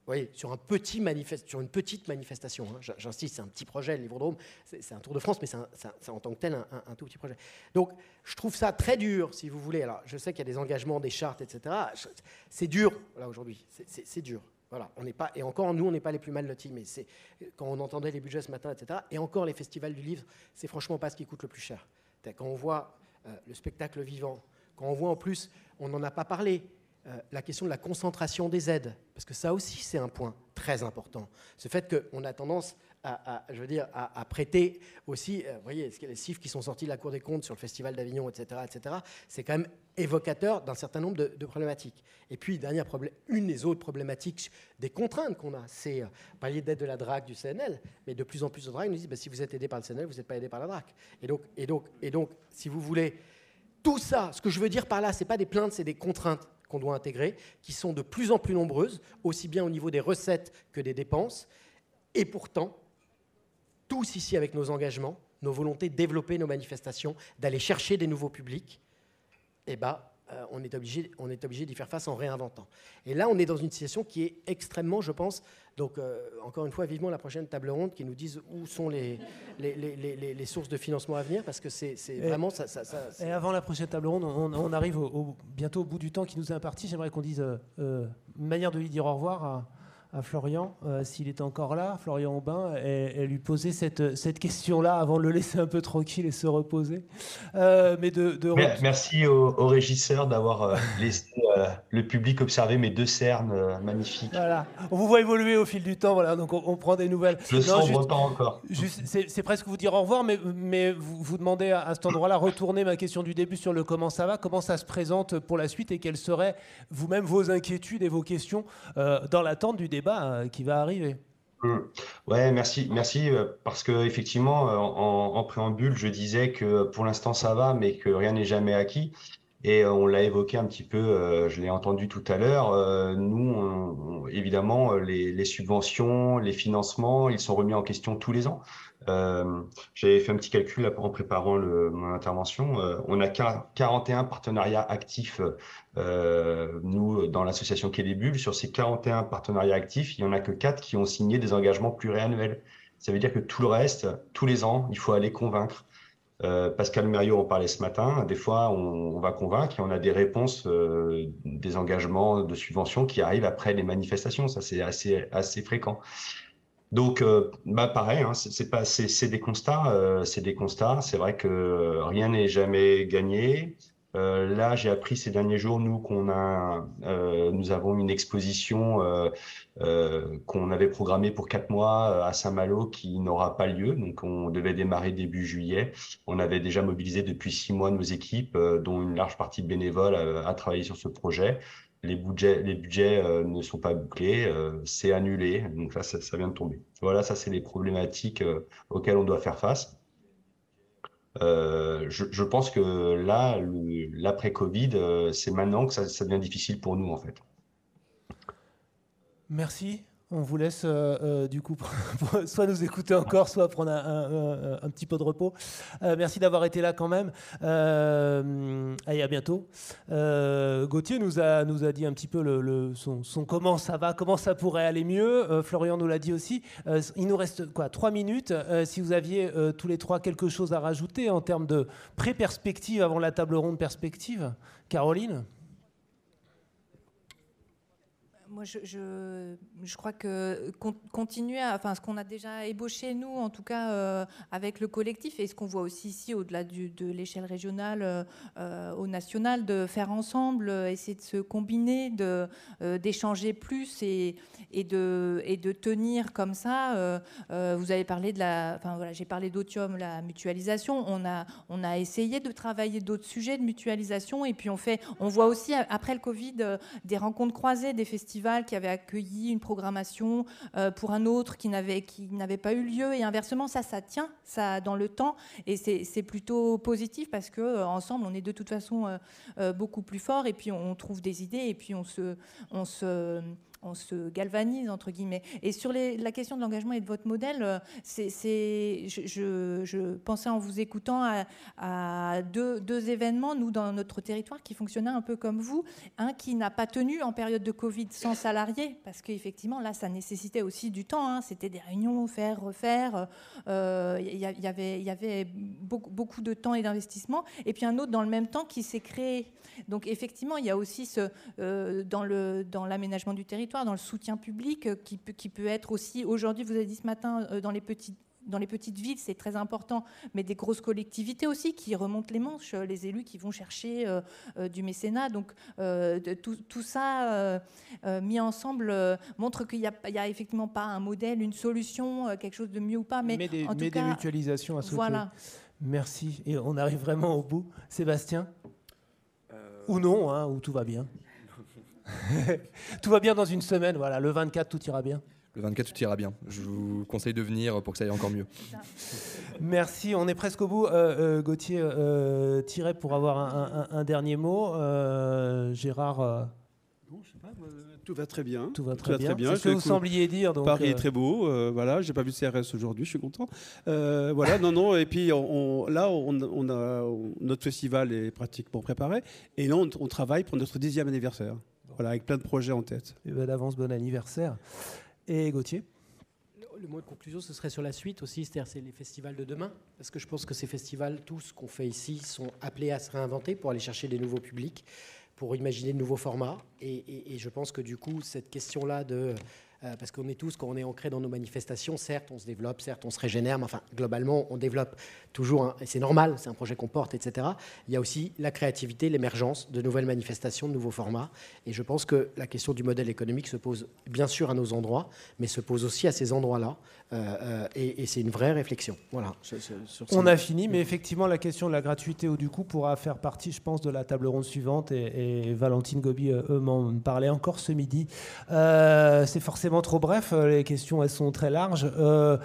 Vous voyez, sur, un petit manifeste, sur une petite manifestation, hein, j'insiste, c'est un petit projet, le Livrodrome, c'est un Tour de France, mais c'est en tant que tel un, tout petit projet. Donc, je trouve ça très dur, si vous voulez. Alors, je sais qu'il y a des engagements, des chartes, etc. C'est dur, là, aujourd'hui. C'est dur. On n'est pas, et encore, nous, on n'est pas les plus mal lotis, mais c'est, quand on entendait les budgets ce matin, etc., et encore les festivals du livre, c'est franchement pas ce qui coûte le plus cher. Quand on voit euh, le spectacle vivant, quand on voit en plus, on n'en a pas parlé, euh, la question de la concentration des aides, parce que ça aussi, c'est un point très important. Ce fait qu'on a tendance à, je veux dire, à, prêter aussi, euh, vous voyez, les chiffres qui sont sortis de la Cour des comptes sur le Festival d'Avignon, etc., etc., c'est quand même évocateur d'un certain nombre de, problématiques. Et puis, dernière une des autres problématiques, des contraintes qu'on a, c'est euh, parler d'aide de la DRAC du CNL, mais de plus en plus de DRAC nous disent, bah, si vous êtes aidé par le CNL, vous n'êtes pas aidé par la DRAC. Et donc, et, donc, et donc, si vous voulez, tout ça, ce que je veux dire par là, ce n'est pas des plaintes, c'est des contraintes qu'on doit intégrer, qui sont de plus en plus nombreuses, aussi bien au niveau des recettes que des dépenses. Et pourtant, tous ici avec nos engagements, nos volontés de développer nos manifestations, d'aller chercher des nouveaux publics, eh ben, euh, on est obligé, on est obligé d'y faire face en réinventant. Et là, on est dans une situation qui est extrêmement, je pense, donc euh, encore une fois, vivement la prochaine table ronde qui nous dise où sont les, les, sources de financement à venir, parce que c'est vraiment ça, Et avant la prochaine table ronde, on, arrive bientôt au bout du temps qui nous est imparti. J'aimerais qu'on dise euh, une manière de lui dire au revoir à à Florian, euh, s'il est encore là, Florian Aubin, et, lui poser cette, cette question-là avant de le laisser un peu tranquille et se reposer. Euh, mais de, Merci au, régisseur d'avoir euh, le public observer mes deux cernes magnifiques. Voilà, on vous voit évoluer au fil du temps, voilà, donc on, prend des nouvelles. Je sens pas encore. C'est presque vous dire au revoir, mais, mais vous, vous demandez à, à cet endroit-là, retourner ma question du début sur le comment ça va, comment ça se présente pour la suite et quelles seraient vous-même vos inquiétudes et vos questions dans l'attente du débat euh, qui va arriver. Mmh. Ouais, merci, merci euh, parce que effectivement, euh, en, préambule, je disais que pour l'instant ça va, mais que rien n'est jamais acquis. Et on l'a évoqué un petit peu, je l'ai entendu tout à l'heure. nous, évidemment, les, subventions, les financements, ils sont remis en question tous les ans. J'avais fait un petit calcul en préparant mon intervention. on a 41 partenariats actifs, nous, dans l'association Quai sur ces 41 partenariats actifs, il n'y en a que 4 qui ont signé des engagements pluriannuels. Ça veut dire que tout le reste, tous les ans, il faut aller convaincre. Euh, Pascal Mériot en parlait ce matin. Des fois, on, va convaincre et on a des réponses, euh, des engagements de subvention qui arrivent après les manifestations. Ça, c'est assez, assez fréquent. Donc, euh, bah pareil, hein, c'est pas, c'est des constats, c'est des constats. C'est vrai que rien n'est jamais gagné. Euh, là, j'ai appris ces derniers jours, nous, qu'on a, euh, nous avons une exposition euh, qu'on avait programmée pour quatre mois à Saint-Malo qui n'aura pas lieu. Donc, on devait démarrer début juillet. On avait déjà mobilisé depuis six mois nos équipes, dont une large partie de bénévoles, à, travailler sur ce projet. Les budgets, les budgets ne sont pas bouclés, c'est annulé. Donc ça, ça, vient de tomber. Voilà, ça, c'est les problématiques auxquelles on doit faire face. Euh, je, pense que là, l'après-Covid, euh, c'est maintenant que ça, devient difficile pour nous, en fait. Merci. On vous laisse euh, euh, du coup [laughs] soit nous écouter encore, soit prendre un, petit peu de repos. Euh, merci d'avoir été là quand même. et à bientôt. Gauthier nous a, nous a dit un petit peu son, comment ça va, comment ça pourrait aller mieux. Florian nous l'a dit aussi. il nous reste quoi Trois minutes. si vous aviez tous les trois quelque chose à rajouter en termes de pré-perspective avant la table ronde perspective, Caroline? Moi, je, crois que continuer, à, enfin, ce qu'on a déjà ébauché, nous, en tout cas, euh, avec le collectif, et ce qu'on voit aussi ici, au-delà de l'échelle régionale euh, euh, au national, de faire ensemble, essayer de se combiner, d'échanger plus et, et, de, et de tenir comme ça. vous avez parlé de la. Enfin, voilà, j'ai parlé d'Otium, la mutualisation. On a, on a essayé de travailler d'autres sujets de mutualisation, et puis on, fait, on voit aussi, après le Covid, des rencontres croisées, des festivals qui avait accueilli une programmation euh, pour un autre qui n'avait qui n'avait pas eu lieu. Et inversement ça ça tient ça dans le temps. Et c'est plutôt positif parce que euh, ensemble on est de toute façon euh, beaucoup plus fort et puis on trouve des idées et puis on se on se galvanise, entre guillemets. Et sur la question de l'engagement et de votre modèle, euh, c'est, je, pensais en vous écoutant à, deux, événements, nous, dans notre territoire, qui fonctionnaient un peu comme vous. Un qui n'a pas tenu en période de Covid sans salariés, parce qu'effectivement, là, ça nécessitait aussi du temps. Hein. C'était des réunions, faire, refaire. Il euh, y, avait, y avait beaucoup, de temps et d'investissement. Et puis un autre dans le même temps qui s'est créé. Donc effectivement, il y a aussi euh, dans l'aménagement du territoire, dans le soutien public, euh, qui peut, qui peut être aussi, aujourd'hui, vous avez dit ce matin, euh, dans les petites dans les petites villes, c'est très important, mais des grosses collectivités aussi qui remontent les manches, euh, les élus qui vont chercher du mécénat. Donc tout, ça mis ensemble montre qu'il n'y a, effectivement pas un modèle, une solution, quelque chose de mieux ou pas. Mais, des, en tout mais des mutualisations à soutenir. Voilà. Merci. Et on arrive vraiment au bout. Sébastien? Ou non, hein, ou tout va bien [laughs] tout va bien dans une semaine, voilà. Le 24, tout ira bien. Le 24, tout ira bien. Je vous conseille de venir pour que ça aille encore mieux. Merci, on est presque au bout. Euh, euh Gauthier, euh, pour avoir un, dernier mot. Euh, Gérard. Non, je sais pas, tout va très bien. Tout va très, bien. C'est ce que vous sembliez dire. Donc, Paris est très beau. voilà, j'ai pas vu de CRS aujourd'hui, je suis content. voilà, non, non. Et puis on, là, on, a notre festival est pratiquement préparé. Et là, on, on travaille pour notre dixième anniversaire. Voilà, avec plein de projets en tête. Et ben d'avance, bon anniversaire. Et Gauthier? Le mot de conclusion, ce serait sur la suite aussi, c'est-à-dire c'est les festivals de demain, parce que je pense que ces festivals, tous ce qu'on fait ici, sont appelés à se réinventer pour aller chercher des nouveaux publics, pour imaginer de nouveaux formats. Et, et je pense que du coup, cette question-là de euh, parce qu'on est tous, quand on est ancré dans nos manifestations, certes, on se développe, certes, on se régénère, mais enfin, globalement, on développe toujours, et c'est normal, c'est un projet qu'on porte, etc. Il y a aussi la créativité, l'émergence de nouvelles manifestations, de nouveaux formats. Et je pense que la question du modèle économique se pose bien sûr à nos endroits, mais se pose aussi à ces endroits-là. Euh, euh, et, c'est une vraie réflexion. Voilà. on a fini, mais effectivement, la question de la gratuité ou du coût pourra faire partie, je pense, de la table ronde suivante. Et, Valentine Gobi, eux, m'en parlaient encore ce midi. c'est forcément trop bref. Euh, les questions, elles sont très larges. Euh,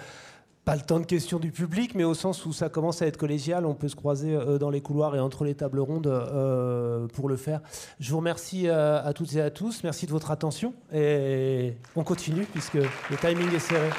pas le temps de questions du public, mais au sens où ça commence à être collégial, on peut se croiser euh, dans les couloirs et entre les tables rondes pour le faire. Je vous remercie à toutes et à tous. Merci de votre attention et on continue puisque le timing est serré.